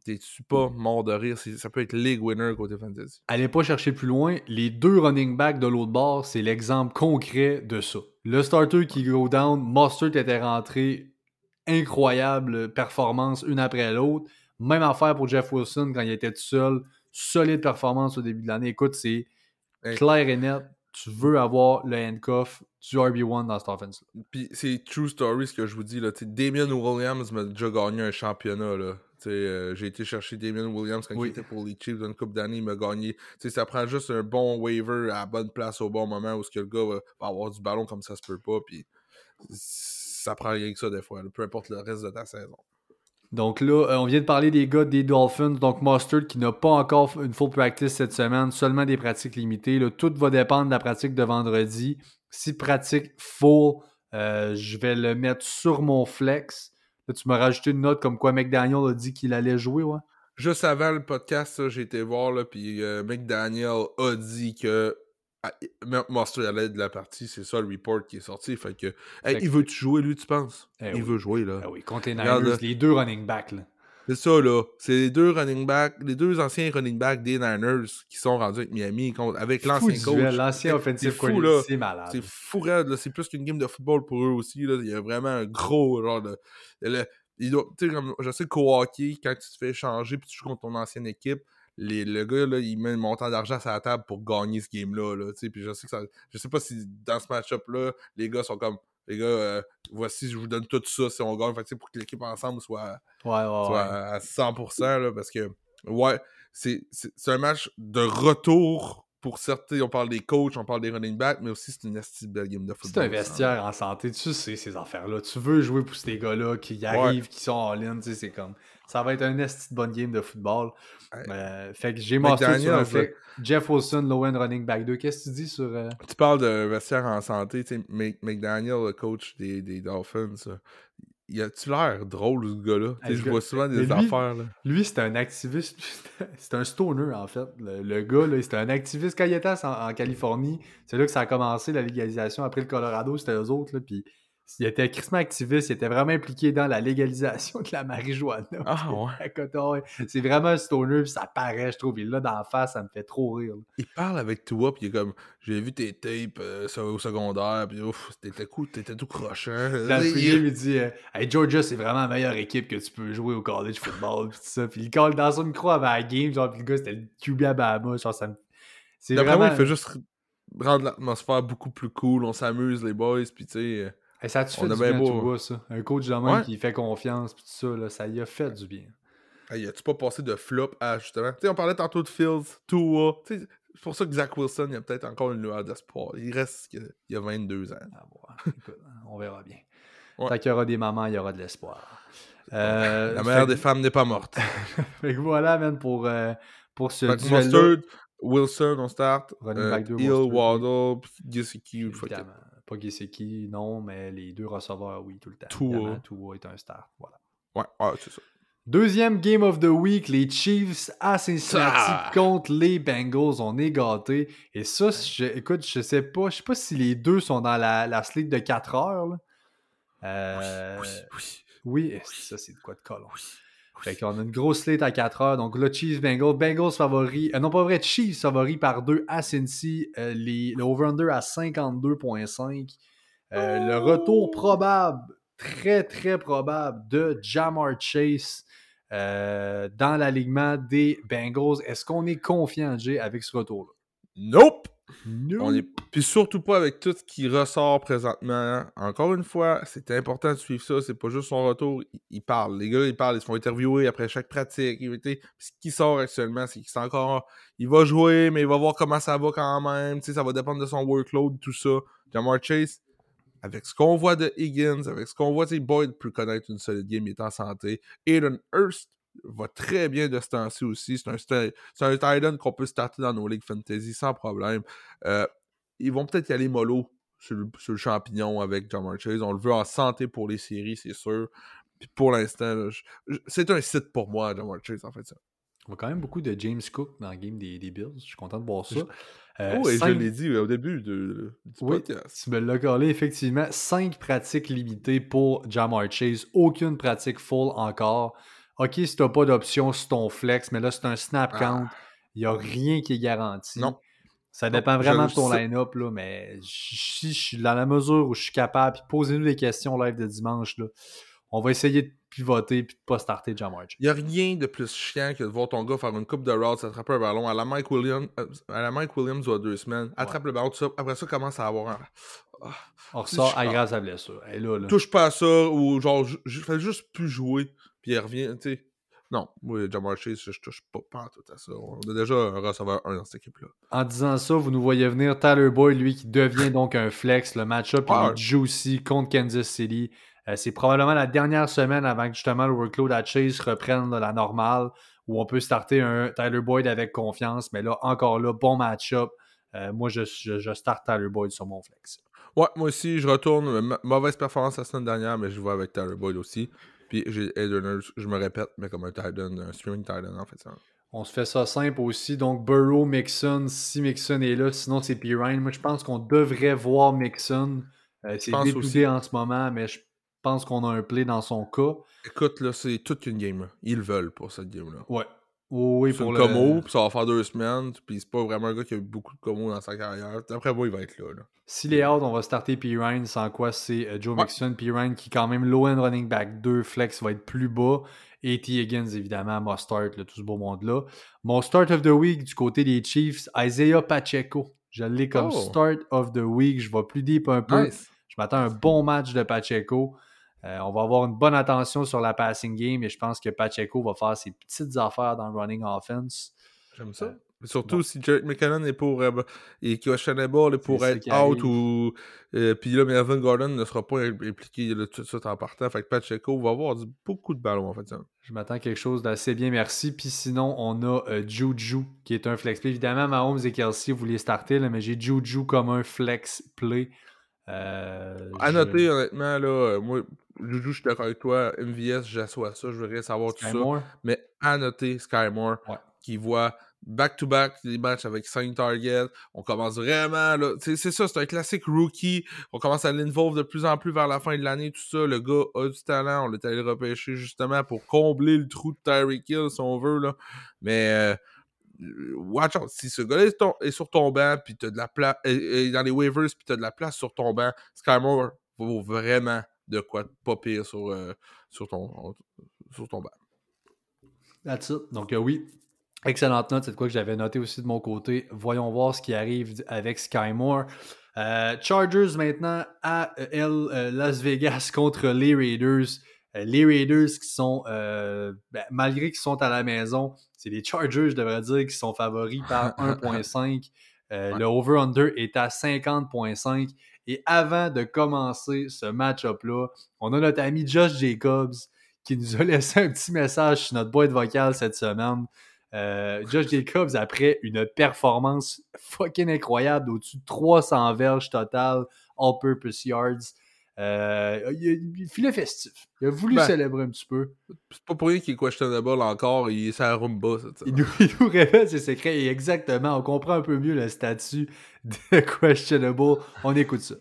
t'es-tu pas mort de rire? Ça peut être league winner côté fantasy. Allez pas chercher plus loin. Les deux running backs de l'autre bord, c'est l'exemple concret de ça. Le starter qui go down, Mustard était rentré, incroyable performance une après l'autre. Même affaire pour Jeff Wilson quand il était tout seul. Solide performance au début de l'année. Écoute, c'est clair et net. Tu veux avoir le handcuff du RB1 dans cette offense. Puis c'est true story ce que je vous dis. Là. Damien Williams m'a déjà gagné un championnat. Là. Euh, j'ai été chercher Damien Williams quand il était pour les Chiefs une coupe d'années, il m'a gagné. ça prend juste un bon waiver à la bonne place au bon moment où ce que le gars va, avoir du ballon comme ça se peut pas. Puis ça prend rien que ça des fois, peu importe le reste de ta saison. Donc là, euh, on vient de parler des gars des Dolphins. Donc Mustard qui n'a pas encore une full practice cette semaine, seulement des pratiques limitées. tout va dépendre de la pratique de vendredi. Si pratique full, euh, je vais le mettre sur mon flex tu m'as rajouté une note comme quoi McDaniel a dit qu'il allait jouer, ouais. Juste avant le podcast, j'ai été voir, là, puis euh, McDaniel a dit que ah, Monster allait de la partie, c'est ça le report qui est sorti. Fait que, il veut-tu jouer, lui, tu penses? Eh il veut jouer, là. Eh oui, contre les Niners, les deux running backs, là. C'est ça, là. C'est les deux running backs, les deux anciens running backs des Niners qui sont rendus avec Miami, avec l'ancien coach. L'ancien offensive c'est malade. C'est fou là. C'est plus qu'une game de football pour eux aussi, là. Il y a vraiment un gros, genre, de, comme, je sais qu'au hockey, quand tu te fais changer puis tu joues contre ton ancienne équipe, les, le gars, là, il met un montant d'argent sur la table pour gagner ce game-là. Là, puis je sais que ça, je sais pas si dans ce match-up-là, les gars sont comme les gars, euh, voici, je vous donne tout ça si on gagne. Fait que, pour que l'équipe ensemble soit, Ouais, ouais, soit ouais. à 100%, là, parce que, ouais, c'est un match de retour pour certains. On parle des coachs, on parle des running backs, mais aussi c'est une belle game de football. C'est un vestiaire en santé, tu sais ces affaires-là. Tu veux jouer pour ces gars-là qui arrivent, qui sont en ligne, tu sais, c'est comme. Ça va être un esti de bonne game de football. Ouais. Euh, fait que j'ai master sur fait. Jeff Wilson, low end running back 2. Qu'est-ce que tu dis sur. euh, Tu parles de vestiaire en santé, tu sais, Mc- McDaniel, le coach des, des Dolphins, il a-tu l'air drôle, ce gars-là? Ah, je vois souvent des lui- affaires, là. Lui, c'est un activiste. C'est un stoner, en fait. Le, le gars, là, c'était un activiste. Quand il était en, en Californie, c'est là que ça a commencé, la légalisation. Après le Colorado, c'était eux autres. Là, puis il était crissement activiste. Il était vraiment impliqué dans la légalisation de la marijuana. Ah, ouais. C'est vraiment un stoner, puis ça paraît, je trouve. Il là dans la face, ça me fait trop rire. là. Il parle avec toi, puis il est comme, j'ai vu tes tapes euh, au secondaire, puis ouf, t'étais cool, t'étais tout crochant. Dans le Il- il dit euh, Hey, Georgia, c'est vraiment la meilleure équipe que tu peux jouer au college football. Puis tout ça. Puis il colle dans son micro avant la game. Genre, puis le gars, c'était le QB à Bahama. Genre, ça me. D'après vraiment. moi, il fait juste rendre l'atmosphère beaucoup plus cool, on s'amuse, les boys, puis tu sais... Hey, ça a-tu fait du bien beau, tu hein. vois, ça? Un coach de Ouais. qui fait confiance, puis tout ça, là, ça y a fait du bien. Hey, as-tu pas passé de flop à justement? Tu sais, on parlait tantôt de Fields, Tua. Tu sais, c'est pour ça que Zach Wilson, il y a peut-être encore une lueur d'espoir. Il reste qu'il y a- il y a 22 ans. Ah, bon, écoute, on verra bien. Ouais. Tant qu'il y aura des mamans, il y aura de l'espoir. Euh, La mère que- des femmes n'est pas morte. Fait que voilà, man, pour, euh, pour ce Wilson, on start. Running Euh, back deux, Hill, Mustard, Waddle, Gesicki. Pas Gesicki, non, mais les deux receveurs, oui, tout le temps. Tua. Tua est un start. Voilà. Ouais, ouais, c'est ça. Deuxième game of the week, les Chiefs à Cincinnati Ah! contre les Bengals. On est gâtés. Et ça, je, écoute, je sais pas, je sais pas si les deux sont dans la, la slate de 4 heures. là. Euh, Oui, oui. oui, ça c'est de quoi de colon. Fait qu'on a une grosse slate à 4 heures. Donc là, Chiefs, Bengals. Bengals favori. euh, non, pas vrai, Chiefs favori par 2 à Cincy. Euh, les, le over-under à 52,5. Euh, Le retour probable, très très probable, de Jamar Chase dans l'alignement des Bengals. Est-ce qu'on est confiant, Jay, avec ce retour-là? Nope! Puis surtout pas avec tout ce qui ressort présentement. Encore une fois, c'est important de suivre ça. C'est pas juste son retour. Il, il parle. Les gars, ils parlent. Ils se font interviewer après chaque pratique. Ce qui sort actuellement, c'est qu'il encore. Il va jouer, mais il va voir comment ça va quand même. Ça va dépendre de son workload, tout ça. Jamar Chase, avec ce qu'on voit de Higgins, avec ce qu'on voit, Boyd peut connaître une solide game, il est en santé. Aiden Hurst va très bien de ce temps-ci aussi. C'est un, un tight qu'on peut starter dans nos ligues fantasy sans problème. Euh, ils vont peut-être y aller mollo sur le, sur le champignon avec Jamar Chase. On le veut en santé pour les séries, c'est sûr. Puis pour l'instant, c'est un site pour moi, Jamar Chase, en fait. Ça. On voit quand même beaucoup de James Cook dans le game des, des Bills. Je suis content de voir ça. Euh, oh, et cinq- je l'ai dit euh, au début de, du Oui, podcast. tu me l'as collé, effectivement. Cinq pratiques limitées pour Jamar Chase. Aucune pratique full encore. OK, si t'as pas d'option sur ton flex, mais là, c'est un snap Ah. count. Il n'y a rien qui est garanti. Non. Ça dépend vraiment de ton line-up, là, mais si je suis dans la mesure où je suis capable, puis posez-nous des questions live de dimanche, là, on va essayer de pivoter puis de pas starter Jamar. Il n'y a rien de plus chiant que de voir ton gars faire une coupe de routes, attraper un ballon à la Mike Williams, euh, à la Mike Williams a deux semaines, attrape le ballon, tout ça. Après ça, commence à avoir un. Ah, On ressort Je- aggrave sa blessure. Là, là. touche pas à ça, ou genre, je fais juste plus jouer, puis il revient, tu sais. Non, moi, Jamar Chase, je, touche pas, pas tout à ça. On a déjà un receveur 1 dans cette équipe-là. En disant ça, vous nous voyez venir Tyler Boyd, lui, qui devient donc un flex. Le match-up, il Ouais. est juicy contre Kansas City. Euh, c'est probablement la dernière semaine avant que justement le workload à Chase reprenne là, la normale, où on peut starter un Tyler Boyd avec confiance. Mais là, encore là, bon match-up. Euh, moi, je, je, je starte Tyler Boyd sur mon flex. Ouais, moi aussi, je retourne. ma- Mauvaise performance la semaine dernière, mais je vais avec Tyler Boyd aussi. Puis j'ai Aiden Hurst, je me répète, mais comme un tight end, un streaming tight end, en fait. Ça. On se fait ça simple aussi. Donc, Burrow, Mixon, si Mixon est là, sinon c'est Pirine. Moi, je pense qu'on devrait voir Mixon. Euh, c'est détoudé en ce moment, mais je pense qu'on a un play dans son cas. Écoute, là, c'est toute une game. là. Ils le veulent pour cette game-là. Ouais. Oui, pour le... commo, puis ça va faire deux semaines, puis c'est pas vraiment un gars qui a eu beaucoup de commo dans sa carrière. D'après moi, il va être là. là. S'il est out, on va starter Pirine, sans quoi c'est euh, Joe Ouais. Mixon. Pirine qui, quand même, low-end running back 2, flex va être plus bas. Et T. Higgins, évidemment, must start, là, tout ce beau monde-là. Mon start of the week du côté des Chiefs, Isaiah Pacheco. Je l'ai comme Oh. start of the week. Je vais plus deep un peu. Nice. Je m'attends à un bon match de Pacheco. Euh, on va avoir une bonne attention sur la passing game et je pense que Pacheco va faire ses petites affaires dans le running offense. J'aime ça. Surtout si Jared McCannon est pour. Euh, et questionable est pour être out ou. Euh, puis là, Melvin Gordon ne sera pas impliqué tout de suite en partant. Fait que Pacheco va avoir beaucoup de ballons en fait. Je m'attends à quelque chose d'assez bien, merci. Puis sinon, on a euh, Juju qui est un flex play. Évidemment, Mahomes et Kelsey, vous starter, là, mais j'ai Juju comme un flex play. Euh, à noter, honnêtement, là, moi, Juju, je suis d'accord avec toi. MVS, j'assois ça, je voudrais savoir tout ça. Mais à noter, Sky Moore, qui voit back-to-back des matchs avec 5 targets. On commence vraiment, là. C'est ça, c'est un classique rookie. On commence à l'involve de plus en plus vers la fin de l'année, tout ça. Le gars a du talent. On l'a allé repêcher justement pour combler le trou de Tyreek Hill, si on veut, là. Mais. Euh, watch out, si ce gars-là est, sur ton banc, puis t'as de la place, dans les waivers, puis t'as de la place sur ton banc, Skymore vaut vraiment de quoi pas pire sur, euh, sur, ton, sur ton banc. That's it. Donc, euh, oui, Excellente note, c'est de quoi que j'avais noté aussi de mon côté. Voyons voir ce qui arrive avec Sky Moore. Euh, Chargers maintenant à euh, Las Vegas contre les Raiders. Les Raiders qui sont, ben, malgré qu'ils sont à la maison, c'est les Chargers, je devrais dire, qui sont favoris par 1.5. Le over-under est à 50.5. Et avant de commencer ce match-up-là, on a notre ami Josh Jacobs qui nous a laissé un petit message sur notre boîte vocale cette semaine. Euh, Josh Jacobs, après une performance fucking incroyable, au-dessus de 300 verges total, all-purpose yards, euh, il, filait festif. Il a voulu ben, célébrer un petit peu. C'est pas pour rien qu'il est questionable encore, il est à Rumba. il, nous, il nous révèle ses secrets et exactement, on comprend un peu mieux le statut de questionable. On écoute ça.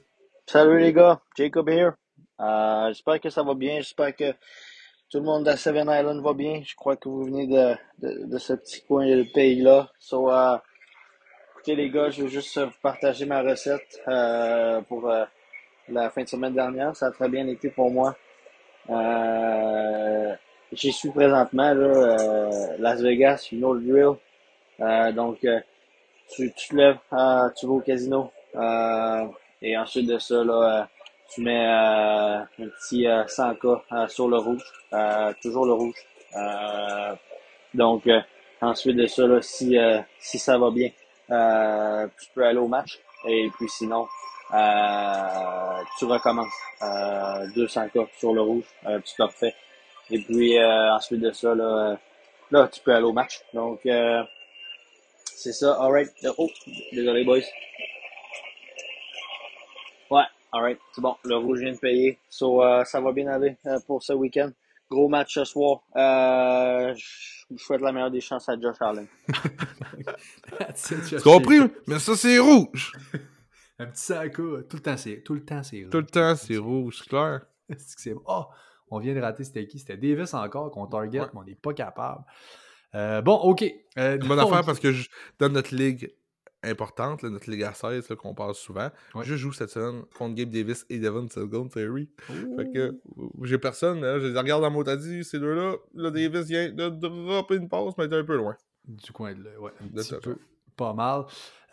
Salut les gars, Jacob here. Euh, j'espère que ça va bien, j'espère que tout le monde à Seven Island va bien. Je crois que vous venez de, de, ce petit coin de pays-là. So, uh, écoutez les gars, je veux juste vous partager ma recette euh, pour euh, la fin de semaine dernière. Ça a très bien été pour moi. Euh, J'y suis présentement là, euh, Las Vegas, une autre drill. donc, tu, tu te lèves, tu vas au casino. et ensuite de ça, là, tu mets euh, un petit 100K euh, euh, sur le rouge, toujours le rouge. donc, ensuite de ça, là, si, si ça va bien, tu peux aller au match. Et puis sinon, tu recommences. 200K sur le rouge, tu t'en Et puis ensuite de ça, là, là, tu peux aller au match. Donc, c'est ça. Alright. Oh, désolé, boys. Ouais, Alright, c'est bon. Le rouge vient de payer. So, euh, ça va bien aller euh, pour ce week-end. Gros match ce soir. Euh, je souhaite la meilleure des chances à Josh Allen. tu compris? Mais ça, c'est rouge. Un petit sac, tout le temps, c'est tout le temps, c'est rouge. Tout le temps, c'est rouge, clair. c'est oh, on vient de rater, c'était qui? C'était Davis encore qu'on target, mais on n'est pas capable. bon, OK. bonne affaire parce que dans notre ligue, importante, notre Ligue 16 qu'on parle souvent. Je joue cette semaine contre Gabe Davis et Devon Singletary. Fait que j'ai personne, je les regarde dans mon dit ces deux-là. Là, Davis vient de dropper une passe, mais il est un peu loin. Du coin de là, ouais. Un petit peu. Pas mal.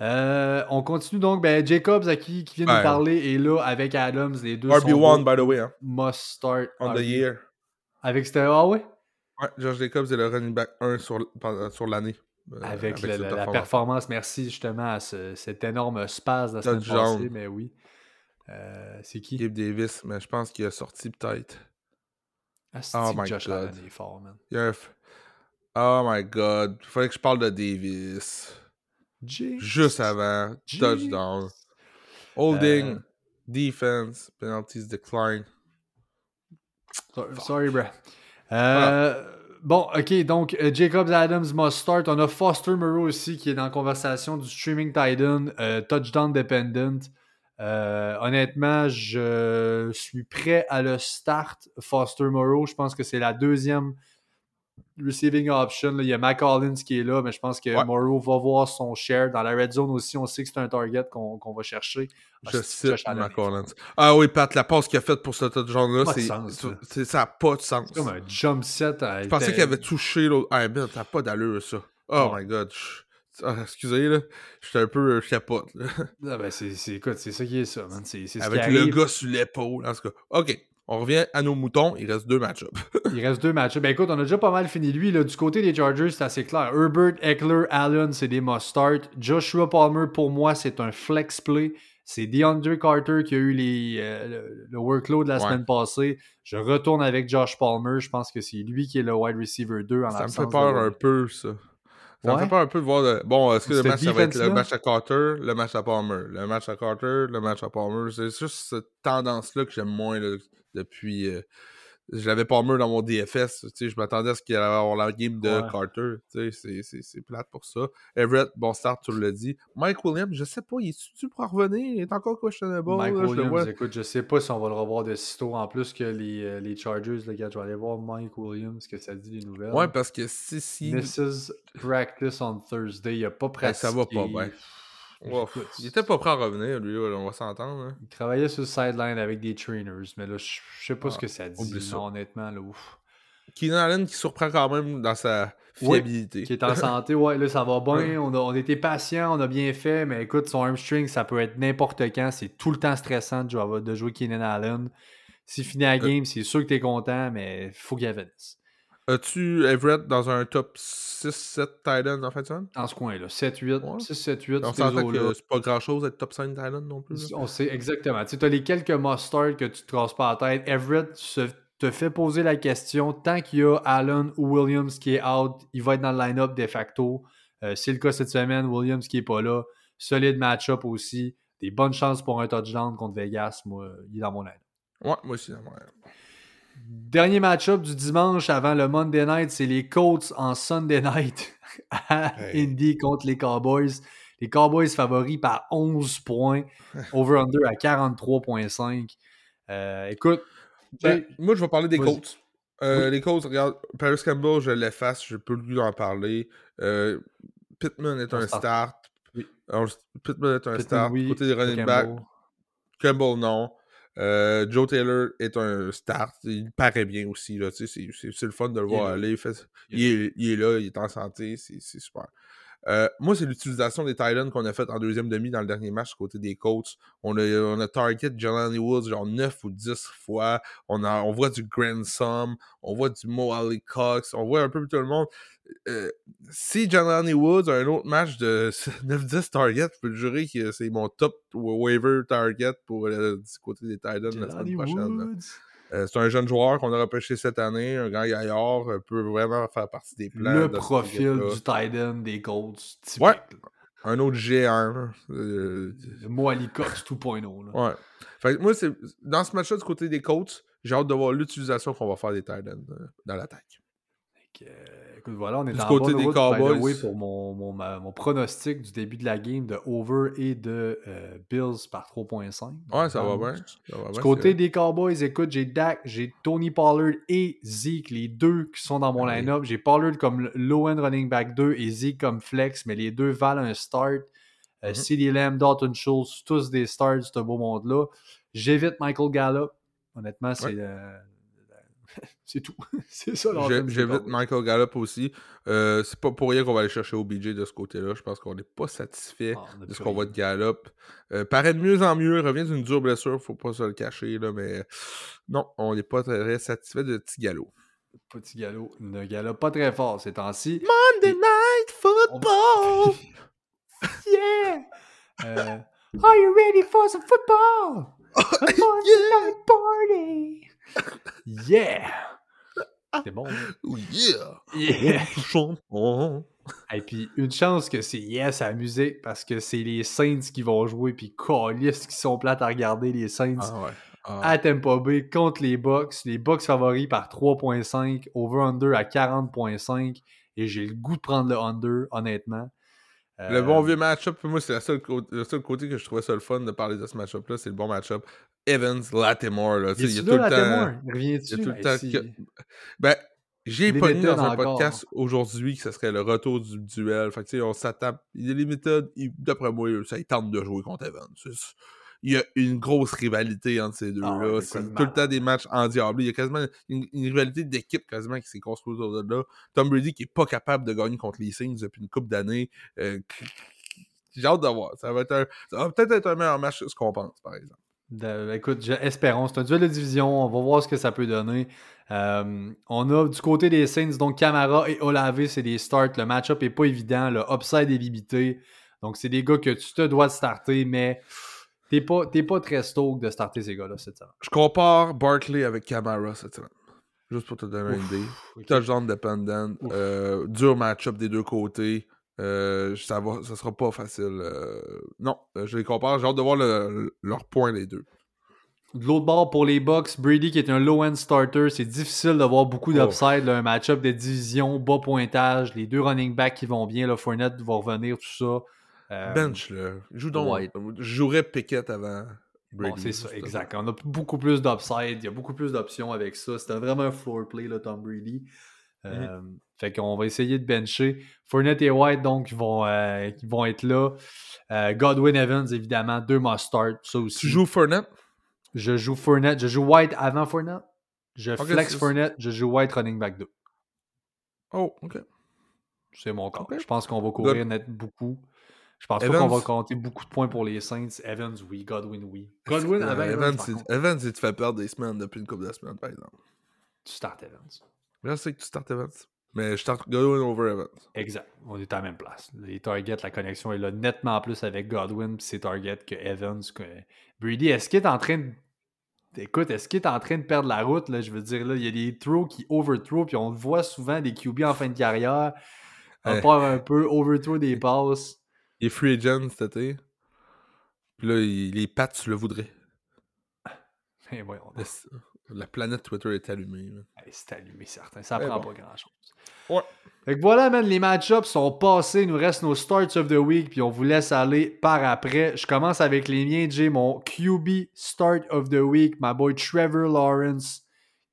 Euh, on continue donc. Ben, Jacobs, à qui, qui vient de nous parler, est là avec Adams. Les deux RB1, by the way. Hein. Must start. On the year. Avec c'était Ah ouais? Ouais, George Jacobs est le running back 1 sur, sur l'année. Euh, avec, la, performance. merci justement à cet énorme space de la semaine passée, mais oui. Euh, c'est qui? Gabe Davis, mais je pense qu'il a sorti peut-être. Ah, oh my Josh god. Allen est fort, man. Oh my god. Il fallait que je parle de Davis. Juste avant. Touchdown. Holding. Euh. Defense. Penalties decline. Sorry, bro. Euh, Bon, ok, donc euh, Jacobs Adams must start. On a Foster Moreau aussi qui est dans la conversation du streaming Titan, euh, touchdown dependent. Honnêtement, je suis prêt à le start Foster Moreau. Je pense que c'est la deuxième receiving option. Il y a McCollins qui est là, mais je pense que Morrow va voir son share. Dans la red zone aussi, on sait que c'est un target qu'on va chercher. Ah, je cite McCollins. Ah oui, Pat, la passe qu'il a faite pour ce touchdown-là, c'est ça n'a pas de sens. C'est comme un jump set. je pensais qu'il avait touché l'autre. Ah, ça n'a pas d'allure, ça. Oh my god. Ah, excusez, là. J'étais un peu. Je capote, là. Ah, ben, c'est, c'est, écoute, c'est ça qui est ça, man. C'est, Avec qui le arrive. gars sur l'épaule. En tout cas, OK. On revient à nos moutons. Il reste deux match-ups. Il reste deux matchs. Ben écoute, on a déjà pas mal fini lui. Là. Du côté des Chargers, c'est assez clair. Herbert, Eckler, Allen, c'est des must-start. Joshua Palmer, pour moi, c'est un flex play. C'est DeAndre Carter qui a eu les, euh, le, le workload la Ouais. semaine passée. Je retourne avec Josh Palmer. Je pense que c'est lui qui est le wide receiver 2 en ça me fait peur de- un peu, ça. Ça me fait peur un peu de voir. le- Bon, est-ce que le match, ça va être le match à Carter, le match à Palmer, le match à Carter, le match à Palmer. C'est juste cette tendance-là que j'aime moins là, depuis. euh, je l'avais Palmer dans mon DFS. Tu je m'attendais à ce qu'il allait avoir la game de Ouais. Carter. Tu c'est- plate pour ça. Everett, bon start, tu l'as dit. Mike Williams, je sais pas, il est-tu pour revenir? Il est encore questionable. Mike là, je le Williams, vois. écoute, je sais pas si on va le revoir de sitôt en plus que les, euh, les Chargers. Là, gars, je vais aller voir Mike Williams, ce que ça dit les nouvelles. Ouais, parce que si. si Mrs. Practice on Thursday. Il a pas Ben, pratiqué. ça va pas bien. Il était pas prêt à revenir, lui, là, on va s'entendre. hein. Il travaillait sur le sideline avec des trainers, mais là, je sais pas ce Ah, que ça dit. oublie ça. non, honnêtement, là, ouf. Keenan Allen qui surprend quand même dans sa Oui, fiabilité. Qui est en santé, ouais, là, ça va bien. On a, on été patient, on a bien fait, mais écoute, son hamstring, ça peut être n'importe quand. C'est tout le temps stressant de jouer, de jouer Keenan Allen. S'il finit la game, c'est sûr que t'es content, mais faut qu'il finisse. As-tu Everett dans un top 6-7 Titan en fin de semaine? Dans ce coin-là, 7-8, Ouais. 6-7-8, On s'entend que c'est pas grand-chose d'être top 5 Titan non plus. là. On sait exactement. Tu as les quelques must-start que tu te casses pas la tête. Everett se- te fait poser la question. Tant qu'il y a Allen ou Williams qui est out, il va être dans le line-up de facto. Euh, c'est le cas cette semaine. Williams qui est pas là. Solide match-up aussi. Des bonnes chances pour un touchdown contre Vegas. Moi, il est dans mon line. Ouais, moi aussi. ouais. Dernier match-up du dimanche avant le Monday night, c'est les Colts en Sunday night à Hey. Indy contre les Cowboys. Les Cowboys favoris par 11 points. Over-under à 43,5. Euh, écoute, Ben, moi, je vais parler des. Colts. Euh, Les Colts, regarde, Paris Campbell, je l'efface, je peux plus en parler. Euh, Pittman est On un start. start. Oui. On- Pittman est un Pittman, start. oui, Côté des running Campbell, non. Euh, Joe Taylor est un start. Il paraît bien aussi. C'est, c'est, c'est le fun de le voir aller. Il, fait- Il il est, il est là, il est en santé. C'est, c'est super. Euh, moi, c'est l'utilisation des Titans qu'on a fait en deuxième demi dans le dernier match du côté des Colts. On a, on a target Jelani Woods genre 9 ou 10 fois. On, a, on voit du Grandsome, on voit du Mo Ali Cox, on voit un peu tout le monde. Euh, si Jelani Woods a un autre match de 9-10 targets, je peux te jurer que c'est mon top waiver target pour euh, du côté des Titans la semaine prochaine. Woods? Euh, c'est un jeune joueur qu'on a repêché cette année, un grand gaillard, euh, peut vraiment faire partie des plans. Le de profil du tight end des Colts. Typique, Ouais. Un autre géant. Euh, Le Moali Cox 2.0. là. ouais. Fait que moi, dans ce match-là, du côté des Colts, j'ai hâte de voir l'utilisation qu'on va faire des Titans euh, dans l'attaque. Euh, écoute, voilà, on est Du en côté bonne des route, Cowboys. way, pour mon, mon, ma- mon pronostic du début de la game de over et de euh, Bills par 3.5. Ouais, ça va bien. Ça va Du bien, côté c'est- des Cowboys, écoute, j'ai Dak, j'ai Tony Pollard et Zeke, les deux qui sont dans mon line-up. J'ai Pollard comme low-end running back 2 et Zeke comme flex, mais les deux valent un start. Euh, Mhm. CeeDee Lamb, Dalton Schultz, tous des starts de ce beau monde-là. J'évite Michael Gallup. Honnêtement, c'est Ouais. euh, c'est tout. c'est ça J'évite. Michael Gallup aussi. Euh, c'est pas pour rien qu'on va aller chercher OBJ de ce côté-là. Je pense qu'on n'est pas satisfait Ah, de ce qu'on voit de Gallup. Euh, paraît de mieux en mieux. Revient d'une dure blessure, faut pas se le cacher. Là, mais non, on n'est pas très satisfait de petit galop. Petit galop. Ne galope pas très fort ces temps-ci. Monday Night Football! Yeah! Euh, Are you ready for some football? A Monday night party! Yeah! C'est bon. hein? Oh yeah! Yeah! Champion! Et puis, une chance que c'est yes à la musique parce que c'est les Saints qui vont jouer. Puis, câlisse qui sont plates à regarder, les Saints. Ah ouais. Ah. à Tampa Bay contre les Bucks. Les Bucks favoris par 3.5, over-under à 40.5. Et j'ai le goût de prendre le under, honnêtement. Le Euh, bon vieux match-up, moi, c'est le seul côté que je trouvais ça le fun de parler de ce match-up-là, c'est le bon match-up. Evans, Latimore, là. Il y a tout le temps. Il y a tout le Hey, temps Ben, j'ai méthodes dans un podcast aujourd'hui que ce serait le retour du duel. Fait que, tu sais, on s'attend. Il y a les méthodes, d'après moi, ça, il tente de jouer contre Evans. Il y a une grosse rivalité entre ces deux-là. Ah c'est tout le temps des matchs endiablés. Il y a quasiment une, une rivalité d'équipe quasiment qui s'est construite autour de là. Tom Brady qui est pas capable de gagner contre les Saints depuis une couple d'années. Euh, j'ai hâte de voir. Ça va, être un- ça va peut-être être un meilleur match que ce qu'on pense, par exemple. De- écoute, espérons. C'est un duel de division. On va voir ce que ça peut donner. Euh, on a du côté des Saints, donc Camara et Olave, c'est des starts. Le match-up est pas évident. Le upside est limité. Donc, c'est des gars que tu te dois de starter, mais t'es pas, t'es pas très stoked de starter ces gars-là cette semaine. Je compare Barkley avec Camara cette semaine. Juste pour te donner une idée. Ok. Touchdown dependent. Euh, dur match-up des deux côtés. Euh, ça, va, ça sera pas facile. euh, non, euh, je les compare. J'ai hâte de voir le- leur point, les deux. De l'autre bord, pour les Bucks, Brady qui est un low-end starter, c'est difficile d'avoir beaucoup Oh. d'upside. Un match-up de division, bas pointage, les deux running backs qui vont bien, là, Fournette va revenir, tout ça. Euh, Bench, là. Joue donc. ouais. Je jouerais Pickett avant Bon, Brady. c'est ça, exact. On a beaucoup plus d'upside, il y a beaucoup plus d'options avec ça. C'était vraiment un floor play, là, Tom Brady. Euh, Fait qu'on va essayer de bencher. Fournette et White, donc, ils vont, euh, ils vont être là. Euh, Godwin Evans, évidemment, deux must start, ça aussi. Tu joues Fournette? Je joue Fournette, je joue White avant Fournette. Je flex Fournette, je joue White running back 2. Oh, ok. C'est mon cas. Ok. Je pense qu'on va courir net beaucoup. Je pense pas qu'on va compter beaucoup de points pour les Saints. Evans, oui. Godwin, oui. Godwin Euh, Evans, Evans, il-. Evans, il te fait perdre des semaines depuis une couple de semaines, par exemple. Tu start Evans. Je sais que tu startes Evans. Mais je starte Godwin over Evans. Exact. On est à la même place. Les targets, la connexion est là nettement plus avec Godwin puis ses targets que Evans. Que... Brady, est-ce qu'il est en train de. Écoute, est-ce qu'il est en train de perdre la route? Là? Je veux dire, là, il y a des throws qui overthrow, puis on le voit souvent des QB en fin de carrière. On Ouais. part un peu, overthrow des passes. Il est free agent cet été. Puis là, il- les pattes, tu le voudrais. Et voyons, La planète Twitter est allumée. c'est allumé, certain. Ça Mais prend bon. pas grand-chose. Ouais. Fait que voilà, man, les match-ups sont passés. Il nous reste nos starts of the week, puis on vous laisse aller par après. Je commence avec les miens. J'ai mon QB start of the week, my boy Trevor Lawrence,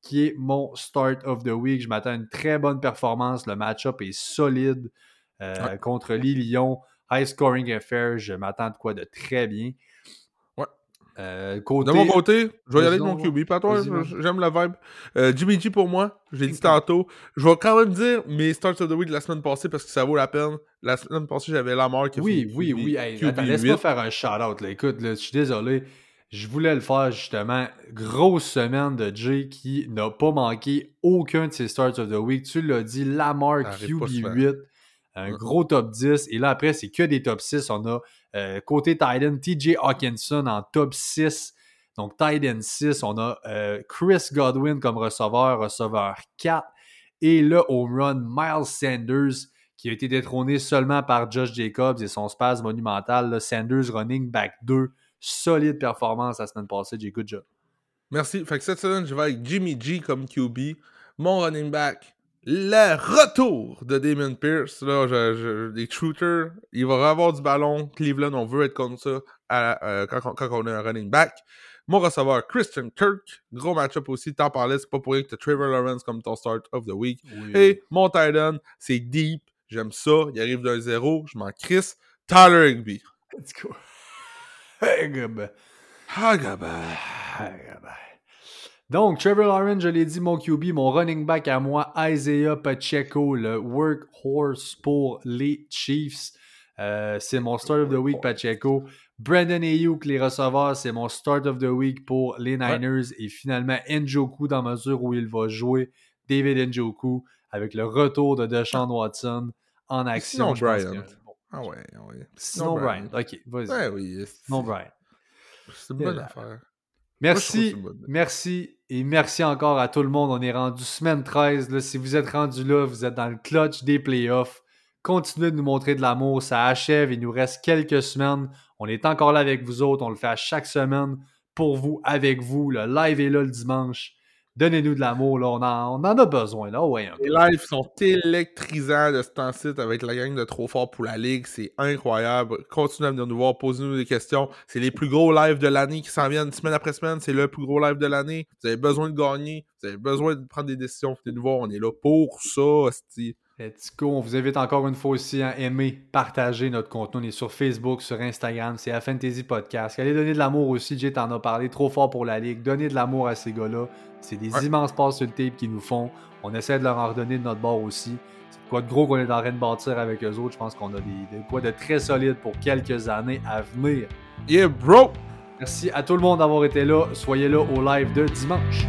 qui est mon start of the week. Je m'attends à une très bonne performance. Le match-up est solide euh, Ouais. contre les Lions. High scoring affair, je m'attends de quoi de très bien. Ouais. Euh, côté... De mon côté, je vais y aller de mon QB. Pas toi, j'aime la vibe. Euh, Jimmy G pour moi, je l'ai dit tantôt. Je vais quand même dire mes starts of the week de la semaine passée parce que ça vaut la peine. La semaine passée, j'avais Lamar qui a Oui, oui, QB oui. Hey, QB attends, laisse 8. pas faire un shout-out. Écoute, là, je suis désolé. Je voulais le faire justement. Grosse semaine de Jay qui n'a pas manqué aucun de ses starts of the week. Tu l'as dit, Lamar Ça arrive pas souvent. QB8, un gros top 10. Et là, après, c'est que des top 6. On a euh, côté Titan, TJ Hawkinson en top 6. Donc, Titan 6. On a euh, Chris Godwin comme receveur, receveur 4. Et le home run, Miles Sanders, qui a été détrôné seulement par Josh Jacobs et son space monumental. là. Sanders running back 2. Solide performance la semaine passée. J'ai good job. Merci. Fait que cette semaine, je vais avec Jimmy G comme QB. Mon running back, le retour de Damon Pierce. Là, je, je- des shooters. Il va avoir du ballon. Cleveland, on veut être comme ça à- euh, quand, on- quand on a un running back. Mon receveur, Christian Kirk. Gros match-up aussi. T'en parlais, c'est pas pour rien que tu Trevor Lawrence comme ton start of the week. Et mon c'est deep. J'aime ça. Il arrive d'un zéro. Je m'en crisse. Tyler Higby. Let's go. Donc, Trevor Lawrence, je l'ai dit, mon QB, mon running back à moi, Isaiah Pacheco, le workhorse pour les Chiefs. Euh, c'est mon start of the week, Pacheco. Brandon Ayuk, les receveurs, c'est mon start of the week pour les Niners. Et finalement, Njoku, dans mesure où il va jouer, David Njoku, avec le retour de Deshaun Watson en action. Sinon, Bryant. que- bon, Ah ouais, ah ouais. Sinon, Brian. Ok, vas-y. Ouais, oui. c'est- Non, Brian. C'est une bonne Là. affaire. Merci, Moi, une bonne- merci et merci encore à tout le monde. On est rendu semaine 13. Là. Si vous êtes rendu là, vous êtes dans le clutch des playoffs. Continuez de nous montrer de l'amour. Ça achève. Il nous reste quelques semaines. On est encore là avec vous autres. On le fait à chaque semaine pour vous, avec vous. Le live est là le dimanche. Donnez-nous de l'amour. Là. On, en, on en a besoin. Là. Ouais. Les lives sont électrisants de ce temps-ci avec la gang de Trop Fort pour la Ligue. C'est incroyable. Continuez à venir nous voir, posez-nous des questions. C'est les plus gros lives de l'année qui s'en viennent semaine après semaine. C'est le plus gros live de l'année. Vous avez besoin de gagner. Vous avez besoin de prendre des décisions. Venez nous voir. On est là pour ça, hostie. Let's go. On vous invite encore une fois aussi à aimer, partager notre contenu. On est sur Facebook, sur Instagram, c'est la Fantasy Podcast. Allez donner de l'amour aussi, Jay t'en a parlé, trop fort pour la ligue. Donnez de l'amour à ces gars-là. C'est des immenses passes sur le tape qu'ils nous font. On essaie de leur en redonner de notre bord aussi. C'est quoi de gros qu'on est en train de bâtir avec eux autres. Je pense qu'on a des, des quoi de très solides pour quelques années à venir. Yeah, bro! Merci à tout le monde d'avoir été là. Soyez là au live de dimanche.